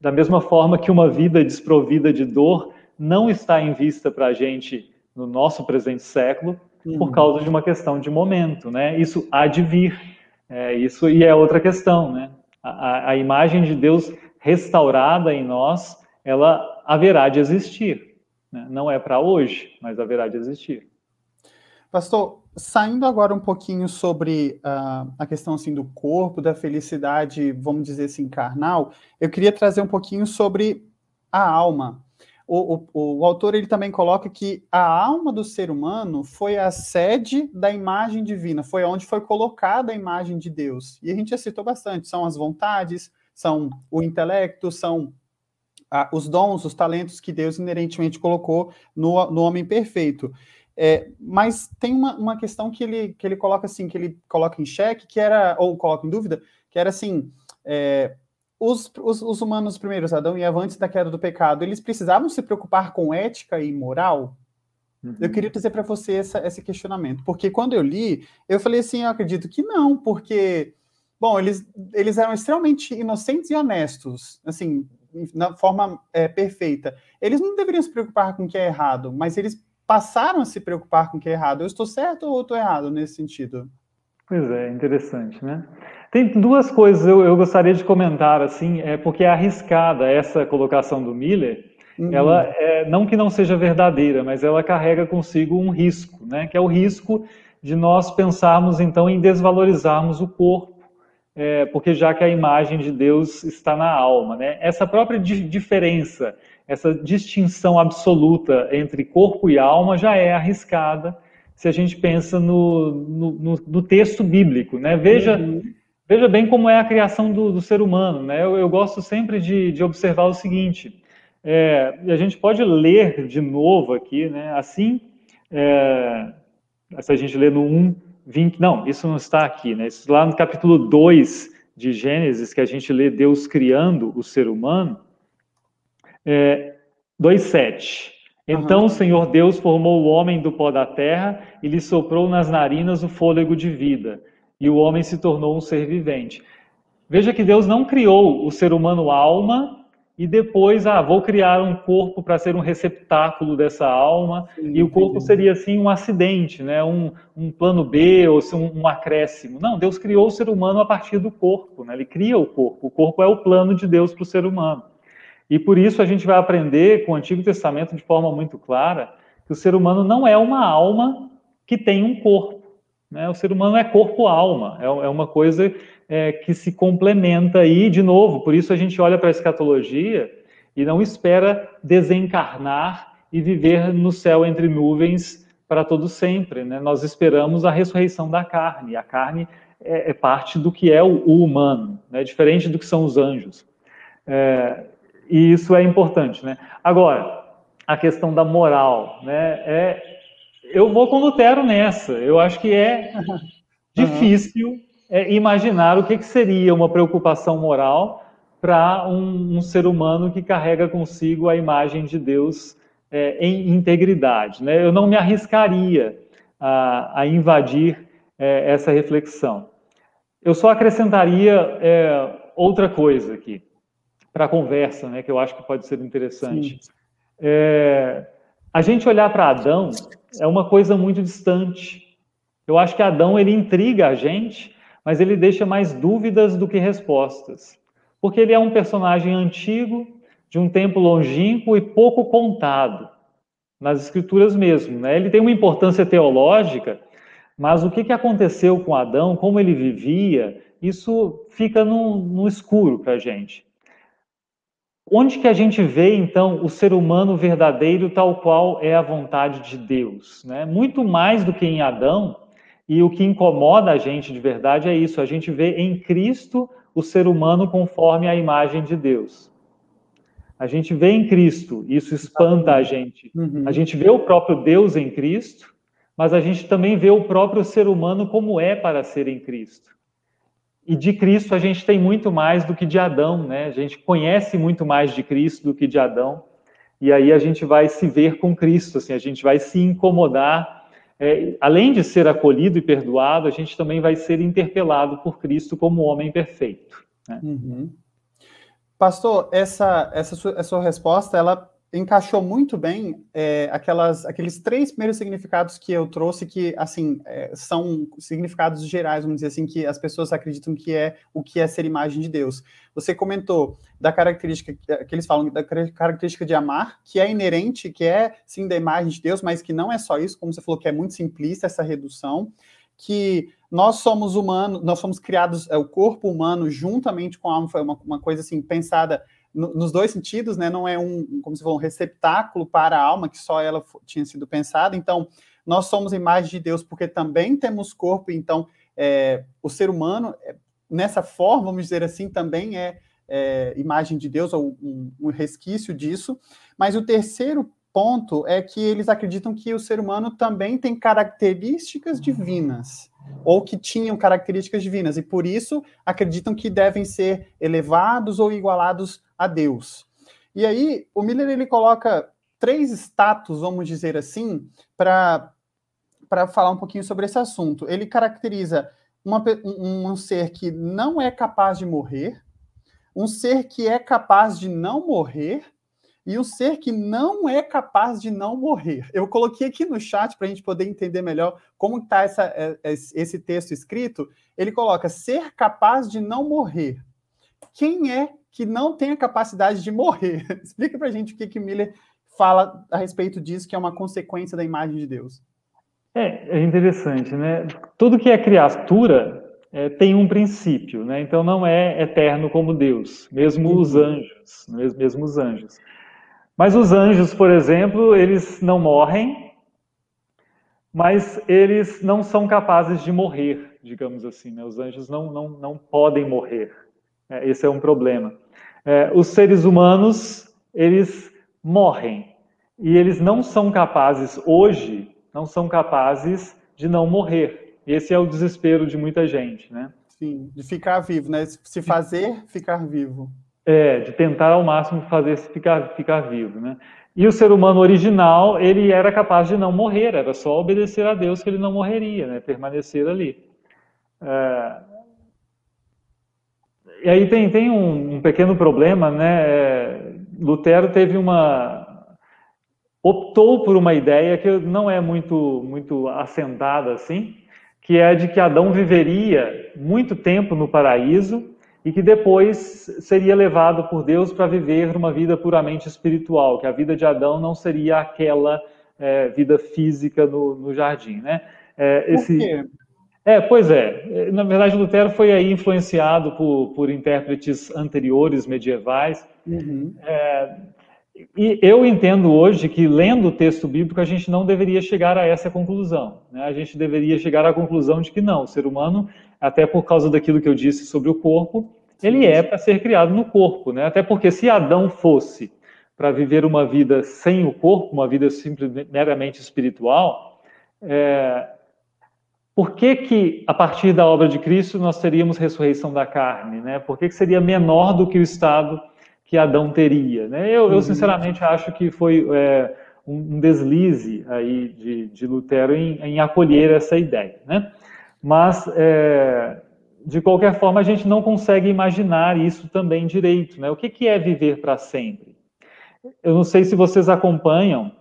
Da mesma forma que uma vida desprovida de dor não está em vista para a gente no nosso presente século, por uhum. causa de uma questão de momento. Né? Isso há de vir. É, isso e é outra questão, né? A, a imagem de Deus restaurada em nós, ela haverá de existir. Né? Não é para hoje, mas haverá de existir. Pastor, saindo agora um pouquinho sobre uh, a questão assim do corpo, da felicidade, vamos dizer assim, carnal, eu queria trazer um pouquinho sobre a alma o, o, o, autor ele também coloca que a alma do ser humano foi a sede da imagem divina, foi onde foi colocada a imagem de Deus. E a gente já citou bastante: são as vontades, são o intelecto, são ah, os dons, os talentos que Deus inerentemente colocou no, no homem perfeito. É, mas tem uma, uma questão que ele, que ele coloca assim, que ele coloca em xeque, que era, ou coloca em dúvida, que era assim. É, os, os, os, humanos primeiros, Adão e Eva, antes da queda do pecado, eles precisavam se preocupar com ética e moral? Uhum. Eu queria trazer para você essa, esse questionamento, porque quando eu li, eu falei assim, eu acredito que não, porque, bom, eles, eles eram extremamente inocentes e honestos, assim, na forma é, perfeita. Eles não deveriam se preocupar com o que é errado, mas eles passaram a se preocupar com o que é errado. Eu estou certo ou estou errado nesse sentido? Pois é, interessante, né? Tem duas coisas eu, eu gostaria de comentar, assim, é porque é arriscada essa colocação do Miller. Uhum. Ela, é, não que não seja verdadeira, mas ela carrega consigo um risco, né? Que é o risco de nós pensarmos, então, em desvalorizarmos o corpo, é, porque já que a imagem de Deus está na alma, né? Essa própria di diferença, essa distinção absoluta entre corpo e alma já é arriscada se a gente pensa no, no, no, no texto bíblico, né? Veja... Uhum Veja bem como é a criação do, do ser humano. Né? Eu, eu, gosto sempre de, de observar o seguinte: é, a gente pode ler de novo aqui, né? assim, é, se a gente ler no 1, 20. Não, isso não está aqui, né? Isso lá no capítulo 2 de Gênesis, que a gente lê Deus criando o ser humano, é, 2,7. Então uhum. o Senhor Deus formou o homem do pó da terra e lhe soprou nas narinas o fôlego de vida e o homem se tornou um ser vivente. Veja que Deus não criou o ser humano alma e depois, ah, vou criar um corpo para ser um receptáculo dessa alma, sim, e o corpo sim. seria assim um acidente, né? um, um plano B ou um, um, acréscimo. Não, Deus criou o ser humano a partir do corpo, né? ele cria o corpo. O corpo é o plano de Deus para o ser humano. E por isso a gente vai aprender com o Antigo Testamento de forma muito clara que o ser humano não é uma alma que tem um corpo. Né? O ser humano é corpo-alma, é, é, uma coisa é, que se complementa aí, de novo, por isso a gente olha para a escatologia e não espera desencarnar e viver no céu entre nuvens para todo sempre. Né? Nós esperamos a ressurreição da carne. A carne é, é parte do que é o, o humano, né? diferente do que são os anjos. É, e isso é importante. Né? Agora, a questão da moral. Né? É, eu vou com Lutero nessa. Eu acho que é [laughs] difícil é, imaginar o que, que seria uma preocupação moral para um, um, ser humano que carrega consigo a imagem de Deus é, em integridade. Né? Eu não me arriscaria a, a invadir é, essa reflexão. Eu só acrescentaria é, outra coisa aqui para a conversa, né, que eu acho que pode ser interessante. É, a gente olhar para Adão é uma coisa muito distante. Eu acho que Adão ele intriga a gente, mas ele deixa mais dúvidas do que respostas porque ele é um personagem antigo, de um tempo longínquo e pouco contado, nas escrituras mesmo. Né? Ele tem uma importância teológica, mas o que, que aconteceu com Adão, como ele vivia, isso fica no, no escuro para a gente. Onde que a gente vê, então, o ser humano verdadeiro tal qual é a vontade de Deus? Né? Muito mais do que em Adão, e o que incomoda a gente de verdade é isso, a gente vê em Cristo o ser humano conforme a imagem de Deus. A gente vê em Cristo, isso espanta a gente. Uhum. A gente vê o próprio Deus em Cristo, mas a gente também vê o próprio ser humano como é para ser em Cristo. E de Cristo a gente tem muito mais do que de Adão, né? A gente conhece muito mais de Cristo do que de Adão. E aí a gente vai se ver com Cristo, assim, a gente vai se incomodar é, além de ser acolhido e perdoado, a gente também vai ser interpelado por Cristo como homem perfeito. Né? Uhum. Pastor, essa, essa, sua, essa sua resposta, ela encaixou muito bem é, aquelas, aqueles três primeiros significados que eu trouxe, que, assim, é, são significados gerais, vamos dizer assim, que as pessoas acreditam que é o que é ser imagem de Deus. Você comentou da característica, que eles falam da característica de amar, que é inerente, que é, sim, da imagem de Deus, mas que não é só isso, como você falou, que é muito simplista essa redução, que nós somos humanos, nós somos criados, é, o corpo humano juntamente com a alma, foi uma, uma coisa, assim, pensada nos dois sentidos, né? Não é um, como se fosse um receptáculo para a alma que só ela tinha sido pensada. Então, nós somos imagem de Deus porque também temos corpo. Então, é, o ser humano, é, nessa forma, vamos dizer assim, também é, é imagem de Deus ou um, um resquício disso. Mas o terceiro ponto é que eles acreditam que o ser humano também tem características divinas ou que tinham características divinas e por isso acreditam que devem ser elevados ou igualados a Deus. E aí o Miller ele coloca três status, vamos dizer assim, para para falar um pouquinho sobre esse assunto. Ele caracteriza uma, um, um ser que não é capaz de morrer, um ser que é capaz de não morrer e um ser que não é capaz de não morrer. Eu coloquei aqui no chat para a gente poder entender melhor como está é, esse texto escrito. Ele coloca ser capaz de não morrer. Quem é que não tem a capacidade de morrer? [laughs] Explica para a gente o que, que Miller fala a respeito disso, que é uma consequência da imagem de Deus. É, é interessante, né? Tudo que é criatura é, tem um princípio, né? Então não é eterno como Deus, mesmo uhum. os anjos, mesmo, mesmo os anjos. Mas os anjos, por exemplo, eles não morrem, mas eles não são capazes de morrer, digamos assim. Né? Os anjos não, não, não podem morrer. É, esse é um problema. É, os seres humanos, eles morrem. E eles não são capazes, hoje, não são capazes de não morrer. Esse é o desespero de muita gente, né? Sim, de ficar vivo, né? Se fazer, ficar vivo. É, de tentar ao máximo fazer ficar, ficar vivo, né? E o ser humano original, ele era capaz de não morrer, era só obedecer a Deus que ele não morreria, né? Permanecer ali. É... E aí tem, tem um, um pequeno problema, né? É, Lutero teve uma optou por uma ideia que não é muito muito assentada assim, que é de que Adão viveria muito tempo no paraíso e que depois seria levado por Deus para viver uma vida puramente espiritual, que a vida de Adão não seria aquela é, vida física no, no jardim, né? É, esse... Por quê? É, pois é. Na verdade, Lutero foi aí influenciado por, por intérpretes anteriores, medievais. Uhum. É, E eu entendo hoje que, lendo o texto bíblico, a gente não deveria chegar a essa conclusão. Né? A gente deveria chegar à conclusão de que não, o ser humano, até por causa daquilo que eu disse sobre o corpo, ele é para ser criado no corpo. Né? Até porque se Adão fosse para viver uma vida sem o corpo, uma vida simplesmente meramente espiritual, é... por que, que, a partir da obra de Cristo, nós teríamos ressurreição da carne? Né? Por que, que seria menor do que o estado que Adão teria. Né? Eu, eu, uhum. sinceramente, acho que foi é, um, deslize aí de, de Lutero em, em, acolher essa ideia. Né? Mas, é, de qualquer forma, a gente não consegue imaginar isso também direito. Né? O que, que é viver para sempre? Eu não sei se vocês acompanham,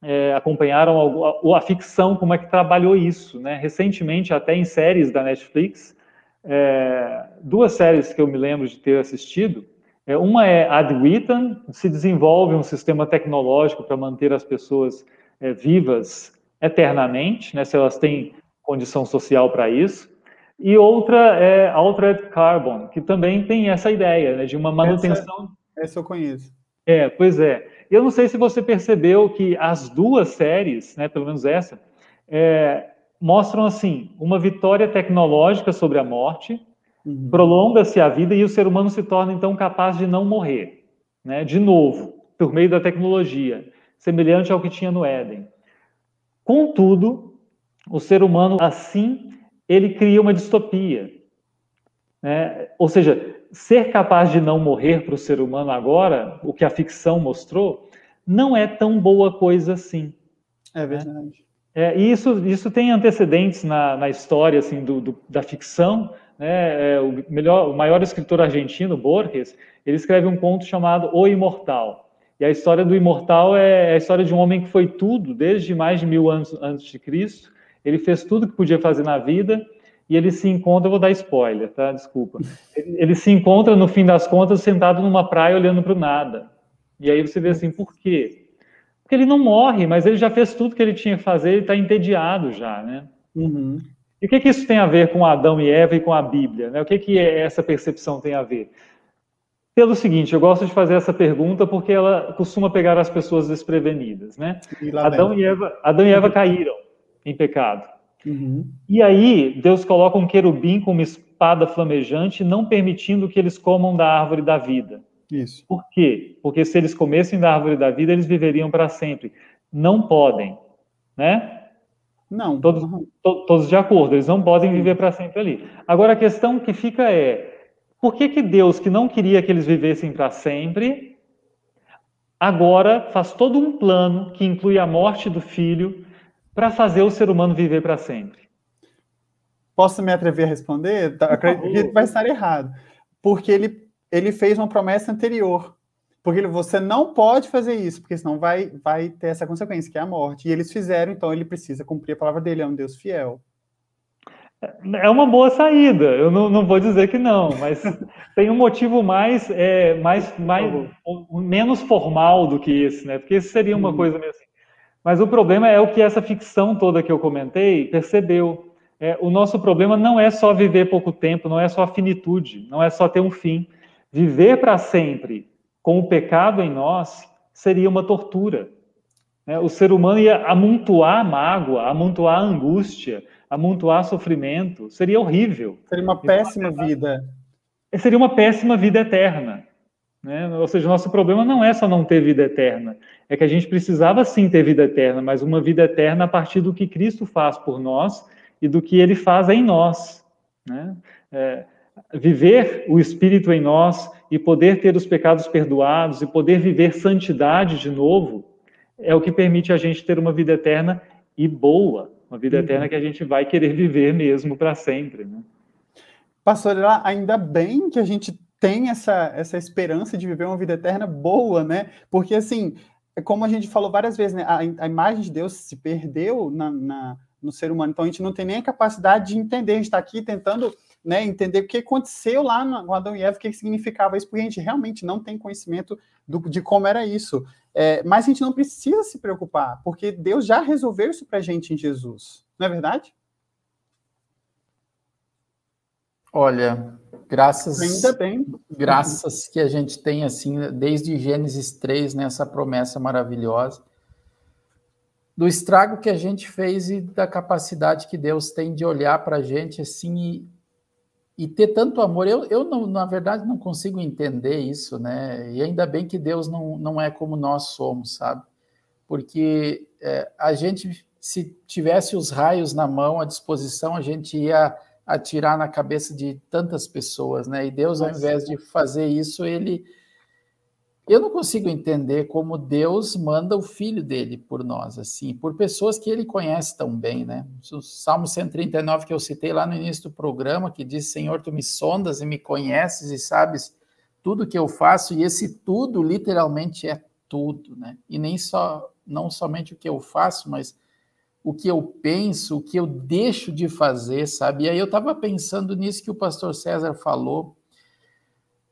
é, acompanharam a, a, ficção, como é que trabalhou isso. Né? Recentemente, até em séries da Netflix, é, duas séries que eu me lembro de ter assistido, é, uma é ad vitam, se desenvolve um sistema tecnológico para manter as pessoas é, vivas eternamente, né, se elas têm condição social para isso. E outra é Altered Carbon, que também tem essa ideia né, de uma manutenção. Essa, essa eu conheço. É, pois é. Eu não sei se você percebeu que as duas séries, né, pelo menos essa, é, mostram assim uma vitória tecnológica sobre a morte Uhum. Prolonga-se a vida e o ser humano se torna então capaz de não morrer, né? De novo, por meio da tecnologia, semelhante ao que tinha no Éden. Contudo, o ser humano assim ele cria uma distopia, né? Ou seja, ser capaz de não morrer para o ser humano agora, o que a ficção mostrou, não é tão boa coisa assim. É né? verdade. É, e isso, isso tem antecedentes na, na história assim, do, do, da ficção, né, é, o, melhor, o maior escritor argentino, Borges, ele escreve um conto chamado O Imortal. E a história do imortal é a história de um homem que foi tudo, desde mais de mil anos antes de Cristo. Ele fez tudo que podia fazer na vida e ele se encontra, vou dar spoiler, tá? Desculpa. Ele, ele se encontra, no fim das contas, sentado numa praia olhando para o nada. E aí você vê assim, por quê? Porque ele não morre, mas ele já fez tudo que ele tinha que fazer, ele está entediado já, né? Uhum. E o que, que isso tem a ver com Adão e Eva e com a Bíblia? Né? O que, que essa percepção tem a ver? Pelo seguinte, eu gosto de fazer essa pergunta porque ela costuma pegar as pessoas desprevenidas. Né? E Adão, e Eva, Adão e Eva caíram em pecado. Uhum. E aí, Deus coloca um querubim com uma espada flamejante, não permitindo que eles comam da árvore da vida. Isso. Por quê? Porque se eles comessem da árvore da vida, eles viveriam para sempre. Não podem, né? Não. Todos, to, todos de acordo, eles não podem viver para sempre ali. Agora a questão que fica é: por que, que Deus, que não queria que eles vivessem para sempre, agora faz todo um plano que inclui a morte do filho para fazer o ser humano viver para sempre? Posso me atrever a responder? Acredito que vai estar errado. Porque ele, ele fez uma promessa anterior. Porque você não pode fazer isso, porque senão vai, vai ter essa consequência, que é a morte. E eles fizeram, então ele precisa cumprir a palavra dele, é um Deus fiel. É uma boa saída, eu não, não vou dizer que não, mas [laughs] tem um motivo mais, é, mais, mais menos formal do que esse, né? Porque isso seria uma hum. coisa meio assim. Mas o problema é o que essa ficção toda que eu comentei percebeu. É, o nosso problema não é só viver pouco tempo, não é só a finitude, não é só ter um fim. Viver para sempre com o pecado em nós seria uma tortura. Né? O ser humano ia amontoar mágoa, amontoar angústia, amontoar sofrimento. Seria horrível. Seria uma péssima vida. Seria uma péssima vida eterna. Né? Ou seja, o nosso problema não é só não ter vida eterna, é que a gente precisava sim ter vida eterna, mas uma vida eterna a partir do que Cristo faz por nós e do que Ele faz em nós. Né? É, viver o Espírito em nós e poder ter os pecados perdoados e poder viver santidade de novo, é o que permite a gente ter uma vida eterna e boa, uma vida uhum. eterna que a gente vai querer viver mesmo para sempre. Né? Pastor, ainda bem que a gente tem essa, essa esperança de viver uma vida eterna boa, né? Porque, assim, é como a gente falou várias vezes, né? a, a imagem de Deus se perdeu na, na, no ser humano, então a gente não tem nem a capacidade de entender, a gente está aqui tentando né, entender o que aconteceu lá no Adão e Eva, o que significava isso, porque a gente realmente não tem conhecimento do, de como era isso. É, mas a gente não precisa se preocupar, porque Deus já resolveu isso para a gente em Jesus. Não é verdade? Olha, Graças, Ainda bem. Graças que a gente tem, assim, desde Gênesis 3, nessa né, promessa maravilhosa, do estrago que a gente fez e da capacidade que Deus tem de olhar para a gente, assim, e, e, ter tanto amor. Eu, eu não, na verdade, não consigo entender isso, né? E ainda bem que Deus não, não é como nós somos, sabe? Porque é, a gente, se tivesse os raios na mão, à disposição, a gente ia atirar na cabeça de tantas pessoas, né? E Deus, ao invés de fazer isso, ele. Eu não consigo entender como Deus manda o filho dele por nós, assim, por pessoas que ele conhece tão bem, né? O Salmo 139 que eu citei lá no início do programa, que diz: Senhor, tu me sondas e me conheces e sabes tudo que eu faço, e esse tudo literalmente é tudo, né? E nem só, não somente o que eu faço, mas o que eu penso, o que eu deixo de fazer, sabe? E aí eu estava pensando nisso que o pastor César falou,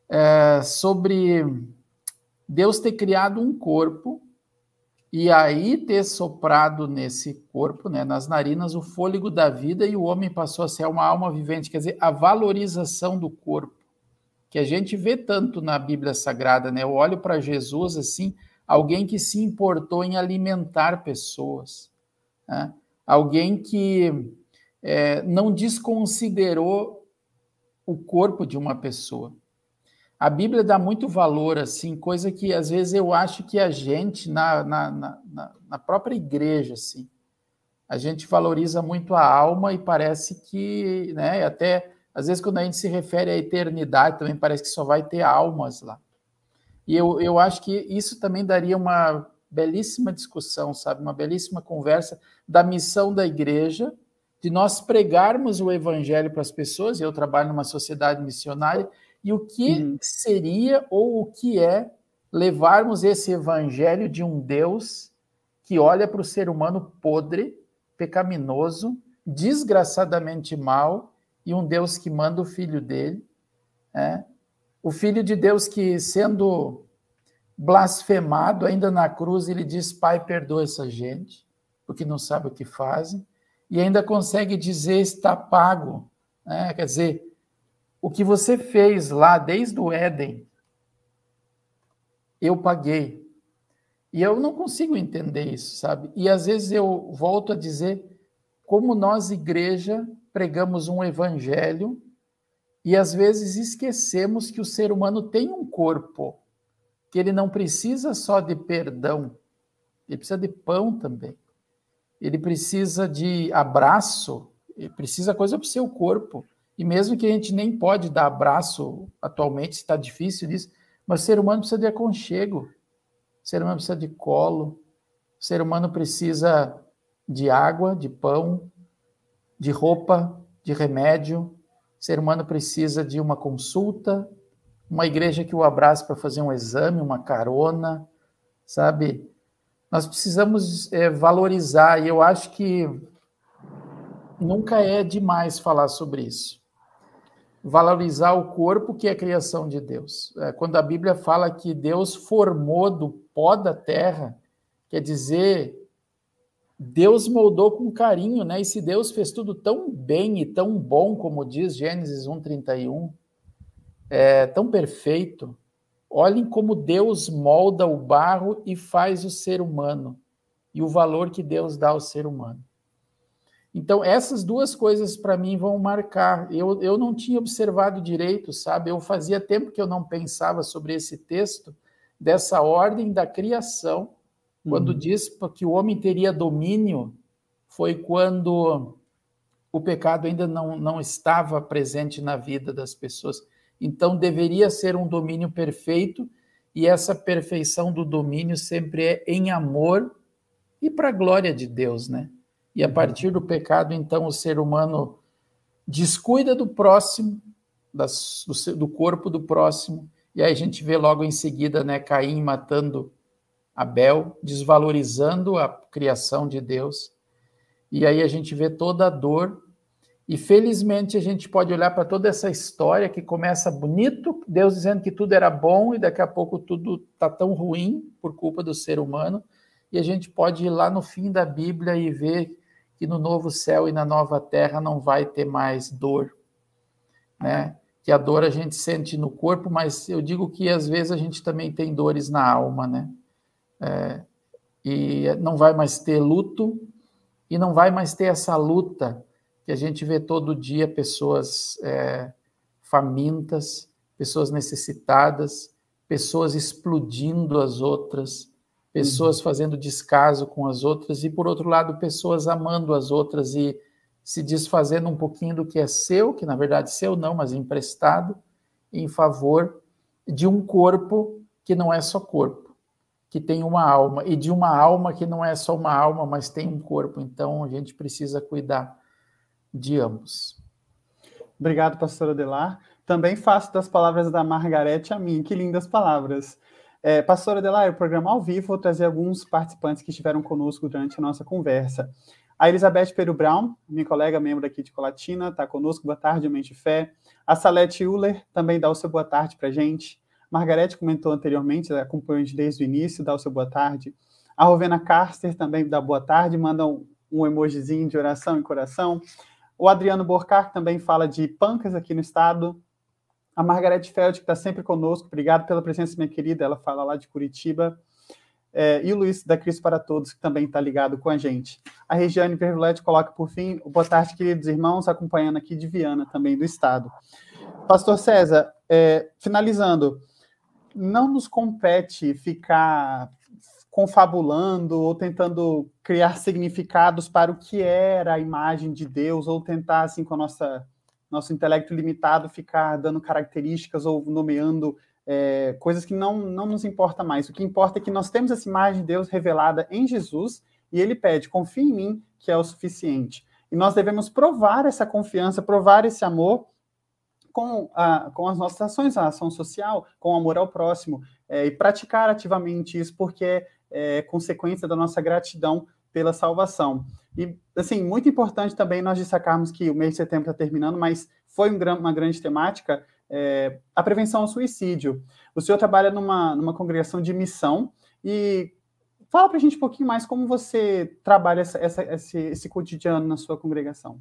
é, sobre Deus ter criado um corpo e aí ter soprado nesse corpo, né, nas narinas, o fôlego da vida e o homem passou a ser uma alma vivente, quer dizer, a valorização do corpo, que a gente vê tanto na Bíblia Sagrada, né? Eu olho para Jesus assim, alguém que se importou em alimentar pessoas né? Alguém que é, não desconsiderou o corpo de uma pessoa. A Bíblia dá muito valor, assim, coisa que às vezes eu acho que a gente, na, na, na, na própria igreja, assim, a gente valoriza muito a alma e parece que, né, até às vezes quando a gente se refere à eternidade, também parece que só vai ter almas lá. E eu, eu acho que isso também daria uma belíssima discussão, sabe? Uma belíssima conversa da missão da igreja, de nós pregarmos o evangelho para as pessoas, e eu trabalho numa sociedade missionária, e o que uhum. seria ou o que é levarmos esse evangelho de um Deus que olha para o ser humano podre, pecaminoso, desgraçadamente mal, e um Deus que manda o filho dele, é? o filho de Deus que, sendo blasfemado, ainda na cruz, ele diz: Pai, perdoa essa gente, porque não sabe o que fazem, e ainda consegue dizer: está pago. Né? Quer dizer, o que você fez lá desde o Éden, eu paguei. E eu não consigo entender isso, sabe? E às vezes eu volto a dizer como nós, igreja, pregamos um evangelho e às vezes esquecemos que o ser humano tem um corpo que ele não precisa só de perdão, ele precisa de pão também. Ele precisa de abraço, ele precisa coisa para o seu corpo. E mesmo que a gente nem pode dar abraço atualmente, está difícil isso, mas o ser humano precisa de aconchego, o ser humano precisa de colo, o ser humano precisa de água, de pão, de roupa, de remédio, o ser humano precisa de uma consulta, uma igreja que o abraça para fazer um exame, uma carona, sabe? Nós precisamos é, valorizar, e eu acho que nunca é demais falar sobre isso. Valorizar o corpo que é a criação de Deus. É, quando a Bíblia fala que Deus formou do pó da terra, quer dizer, Deus moldou com carinho, né? E se Deus fez tudo tão bem e tão bom, como diz Gênesis 1,31, é, tão perfeito. Olhem como Deus molda o barro e faz o ser humano, e o valor que Deus dá ao ser humano. Então, essas duas coisas para mim vão marcar. Eu, eu não tinha observado direito, sabe? Eu fazia tempo que eu não pensava sobre esse texto, dessa ordem da criação, quando uhum. diz que o homem teria domínio, foi quando o pecado ainda não, não estava presente na vida das pessoas. Então, deveria ser um domínio perfeito, e essa perfeição do domínio sempre é em amor e para a glória de Deus, né? E a uhum. partir do pecado, então, o ser humano descuida do próximo, das, do, do corpo do próximo, e aí a gente vê logo em seguida, né, Caim matando Abel, desvalorizando a criação de Deus. E aí a gente vê toda a dor e felizmente a gente pode olhar para toda essa história que começa bonito, Deus dizendo que tudo era bom e daqui a pouco tudo está tão ruim por culpa do ser humano. E a gente pode ir lá no fim da Bíblia e ver que no novo céu e na nova terra não vai ter mais dor, né? que a dor a gente sente no corpo, mas eu digo que às vezes a gente também tem dores na alma, né? É, e não vai mais ter luto e não vai mais ter essa luta que a gente vê todo dia pessoas é, famintas, pessoas necessitadas, pessoas explodindo as outras, pessoas uhum. fazendo descaso com as outras e por outro lado pessoas amando as outras e se desfazendo um pouquinho do que é seu, que na verdade seu não, mas emprestado, em favor de um corpo que não é só corpo, que tem uma alma, e de uma alma que não é só uma alma, mas tem um corpo. Então a gente precisa cuidar de ambos. Obrigado, pastor Adelar. Também faço das palavras da Margarete a mim. Que lindas palavras. É, pastor Adelar, o programa ao vivo, vou trazer alguns participantes que estiveram conosco durante a nossa conversa. A Elizabeth Peru Brown, minha colega, membro aqui de Colatina, está conosco. Boa tarde, Mente Fé. A Salete Euler também dá o seu boa tarde para gente. Margarete comentou anteriormente, acompanhou desde o início, dá o seu boa tarde. A Rovena Carster também dá boa tarde, manda um, um emojizinho de oração e coração. O Adriano Borcar também fala de pancas aqui no estado. A Margarete Feld, que está sempre conosco, obrigado pela presença, minha querida, ela fala lá de Curitiba é, e o Luiz da Cristo para Todos, que também está ligado com a gente. A Regiane Verlete coloca por fim boa tarde, queridos irmãos, acompanhando aqui de Viana, também do Estado. Pastor César, é, finalizando, não nos compete ficar confabulando ou tentando criar significados para o que era a imagem de Deus ou tentar, assim, com a nossa nosso intelecto limitado, ficar dando características ou nomeando é, coisas que não, não nos importa mais. O que importa é que nós temos essa imagem de Deus revelada em Jesus e ele pede: confie em mim, que é o suficiente. E nós devemos provar essa confiança, provar esse amor com, a, com as nossas ações, a ação social, com o amor ao próximo, é, e praticar ativamente isso, porque é, consequência da nossa gratidão pela salvação. E, assim, muito importante também nós destacarmos que o mês de setembro está terminando, mas foi um, uma grande temática, é, a prevenção ao suicídio. O senhor trabalha numa, numa congregação de missão e fala para a gente um pouquinho mais como você trabalha essa, essa, esse, esse cotidiano na sua congregação.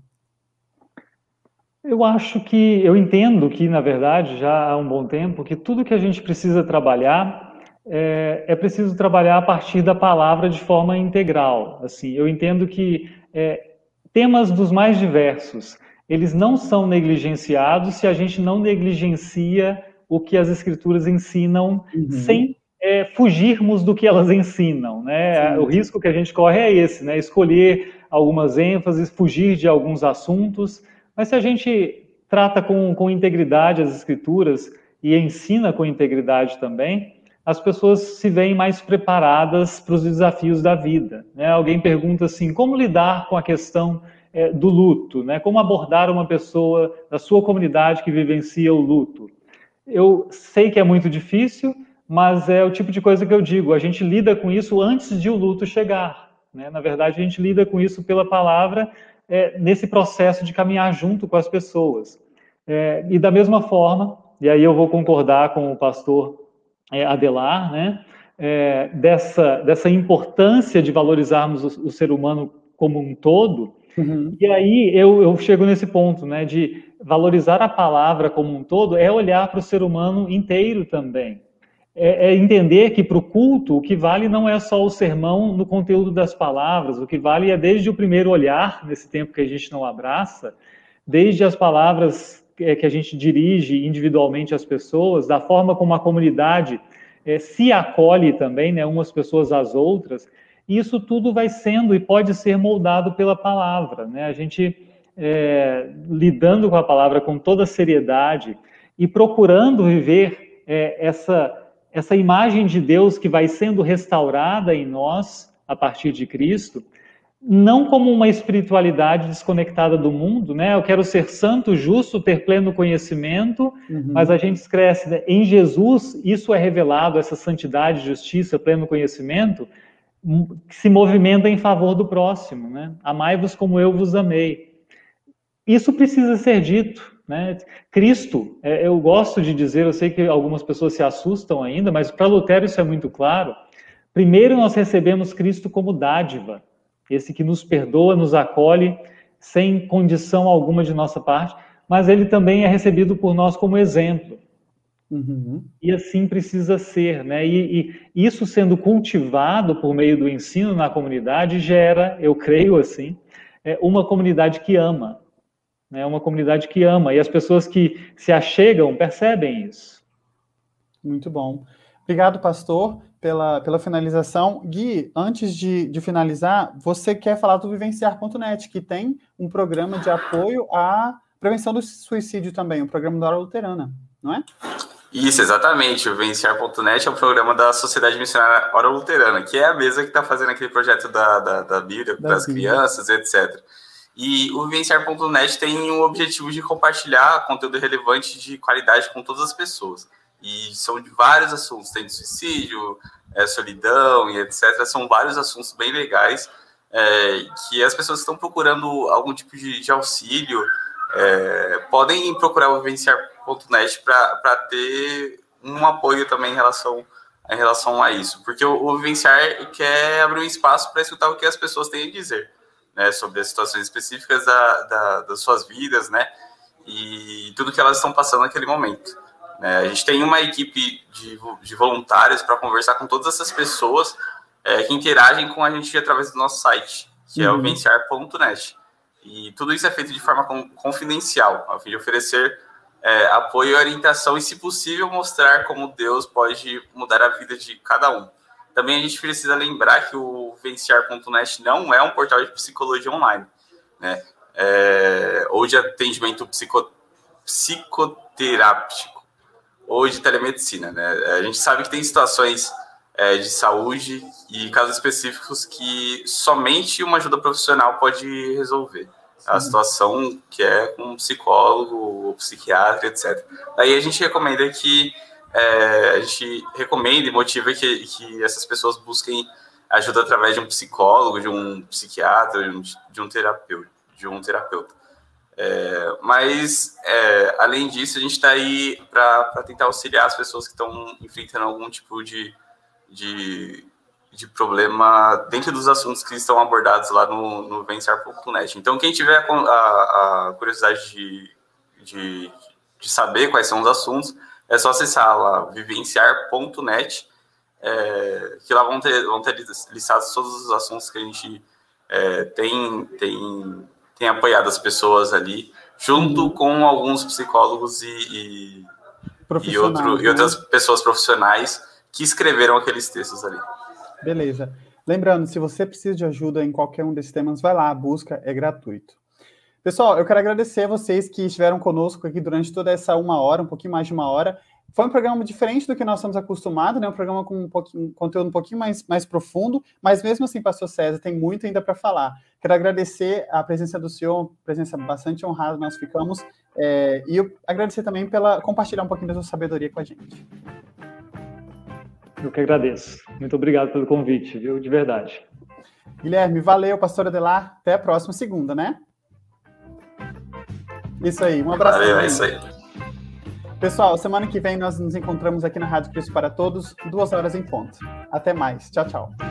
Eu acho que, eu entendo que, na verdade, já há um bom tempo, que tudo que a gente precisa trabalhar é, é preciso trabalhar a partir da palavra de forma integral. Assim, eu entendo que é, temas dos mais diversos, eles não são negligenciados se a gente não negligencia o que as escrituras ensinam uhum. sem é, fugirmos do que elas ensinam. Né? O risco que a gente corre é esse, né? escolher algumas ênfases, fugir de alguns assuntos, mas se a gente trata com, com integridade as escrituras e ensina com integridade também, as pessoas se veem mais preparadas para os desafios da vida. Né? Alguém pergunta assim, como lidar com a questão é, do luto, né? Como abordar uma pessoa da sua comunidade que vivencia o luto. Eu sei que é muito difícil, mas é o tipo de coisa que eu digo. A gente lida com isso antes de o luto chegar. Né? Na verdade, a gente lida com isso pela palavra é, nesse processo de caminhar junto com as pessoas. É, e da mesma forma, e aí eu vou concordar com o pastor é, Adelar, né? É, dessa, dessa importância de valorizarmos o, o ser humano como um todo, Uhum. E aí eu, eu chego nesse ponto, né, de valorizar a palavra como um todo é olhar para o ser humano inteiro também. É, é entender que para o culto o que vale não é só o sermão no conteúdo das palavras, o que vale é desde o primeiro olhar, nesse tempo que a gente não abraça, desde as palavras que a gente dirige individualmente às pessoas, da forma como a comunidade é, se acolhe também, né, umas pessoas às outras, isso tudo vai sendo e pode ser moldado pela palavra. Né? A gente é, lidando com a palavra com toda seriedade e procurando viver é, essa, essa imagem de Deus que vai sendo restaurada em nós a partir de Cristo, não como uma espiritualidade desconectada do mundo, né? Eu quero ser santo, justo, ter pleno conhecimento, uhum. mas a gente cresce né? em Jesus, isso é revelado, essa santidade, justiça, pleno conhecimento, que se movimenta em favor do próximo, né? Amai-vos como eu vos amei. Isso precisa ser dito, né? Cristo, é, eu gosto de dizer, eu sei que algumas pessoas se assustam ainda, mas para Lutero isso é muito claro. Primeiro nós recebemos Cristo como dádiva, esse que nos perdoa, nos acolhe sem condição alguma de nossa parte, mas ele também é recebido por nós como exemplo. Uhum. E assim precisa ser, né? E, e, isso sendo cultivado por meio do ensino na comunidade gera, eu creio assim, é uma comunidade que ama, né? Uma comunidade que ama e as pessoas que se achegam percebem isso. Muito bom. Obrigado, pastor, pela, pela finalização. Gui, antes de, de finalizar, você quer falar do Vivenciar.net, que tem um programa de apoio à prevenção do suicídio também, um programa da Hora Luterana, não é? Isso, exatamente. O Venciar.net é o programa da Sociedade Missionária Hora Luterana, que é a mesa que está fazendo aquele projeto da, da, da Bíblia para as crianças, etc. E o Vivenciar.net tem o objetivo de compartilhar conteúdo relevante de qualidade com todas as pessoas. E são de vários assuntos, tem de suicídio, é, solidão e etc. São vários assuntos bem legais é, que as pessoas que estão procurando algum tipo de, de auxílio é, podem procurar o Vivenciar.net para ter um apoio também em relação, em relação a isso. Porque o, o Vivenciar quer abrir um espaço para escutar o que as pessoas têm a dizer né, sobre as situações específicas da, da, das suas vidas, né? E tudo que elas estão passando naquele momento. Né? A gente tem uma equipe de, de voluntários para conversar com todas essas pessoas é, que interagem com a gente através do nosso site, que uhum. é o venciar.net. E tudo isso é feito de forma confidencial, a fim de oferecer é, apoio e orientação e, se possível, mostrar como Deus pode mudar a vida de cada um. Também a gente precisa lembrar que o venciar.net não é um portal de psicologia online, né? É, ou de atendimento psico, psicoterápico, ou de telemedicina, né? A gente sabe que tem situações é, de saúde e casos específicos que somente uma ajuda profissional pode resolver. Sim. A situação que é com um psicólogo ou psiquiatra, etc. Daí a gente recomenda que é, a gente recomenda e motiva que, que essas pessoas busquem ajuda através de um psicólogo, de um psiquiatra, de um, de um terapeuta. De um terapeuta. É, mas, é, além disso, a gente está aí para tentar auxiliar as pessoas que estão enfrentando algum tipo de, de, de, problema dentro dos assuntos que estão abordados lá no, no Vencer.net. Então, quem tiver a, a, a curiosidade de, de, de saber quais são os assuntos, é só acessar lá vivenciar.net, é, que lá vão ter, vão ter listados todos os assuntos que a gente é, tem, tem, tem apoiado as pessoas ali, junto com alguns psicólogos e, e, e, outro, né? e outras pessoas profissionais que escreveram aqueles textos ali. Beleza. Lembrando, se você precisa de ajuda em qualquer um desses temas, vai lá, a busca é gratuito. Pessoal, eu quero agradecer a vocês que estiveram conosco aqui durante toda essa uma hora, um pouquinho mais de uma hora. Foi um programa diferente do que nós estamos acostumados, né? Um programa com um, um conteúdo um pouquinho mais, mais profundo, mas mesmo assim, Pastor César, tem muito ainda para falar. Quero agradecer a presença do senhor, presença bastante honrada nós ficamos, é, e eu agradecer também pela compartilhar um pouquinho da sua sabedoria com a gente. Eu que agradeço. Muito obrigado pelo convite, viu? De verdade. Guilherme, valeu, pastor Adelar. Até a próxima segunda, né? Isso aí, um abraço. Valeu, é isso aí. Pessoal, semana que vem nós nos encontramos aqui na Rádio Cristo para Todos, duas horas em ponto. Até mais. Tchau, tchau.